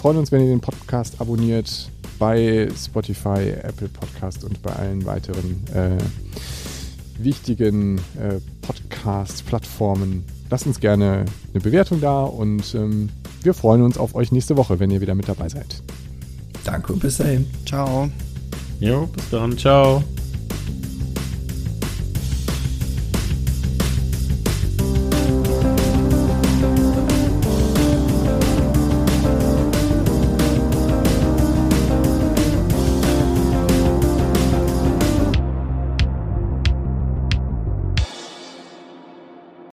freuen uns, wenn ihr den Podcast abonniert bei Spotify, Apple Podcast und bei allen weiteren äh, wichtigen äh, Podcast-Plattformen. Lasst uns gerne eine Bewertung da und ähm, wir freuen uns auf euch nächste Woche, wenn ihr wieder mit dabei seid. Danke und bis dahin. Ciao. Jo, bis dann. Ciao.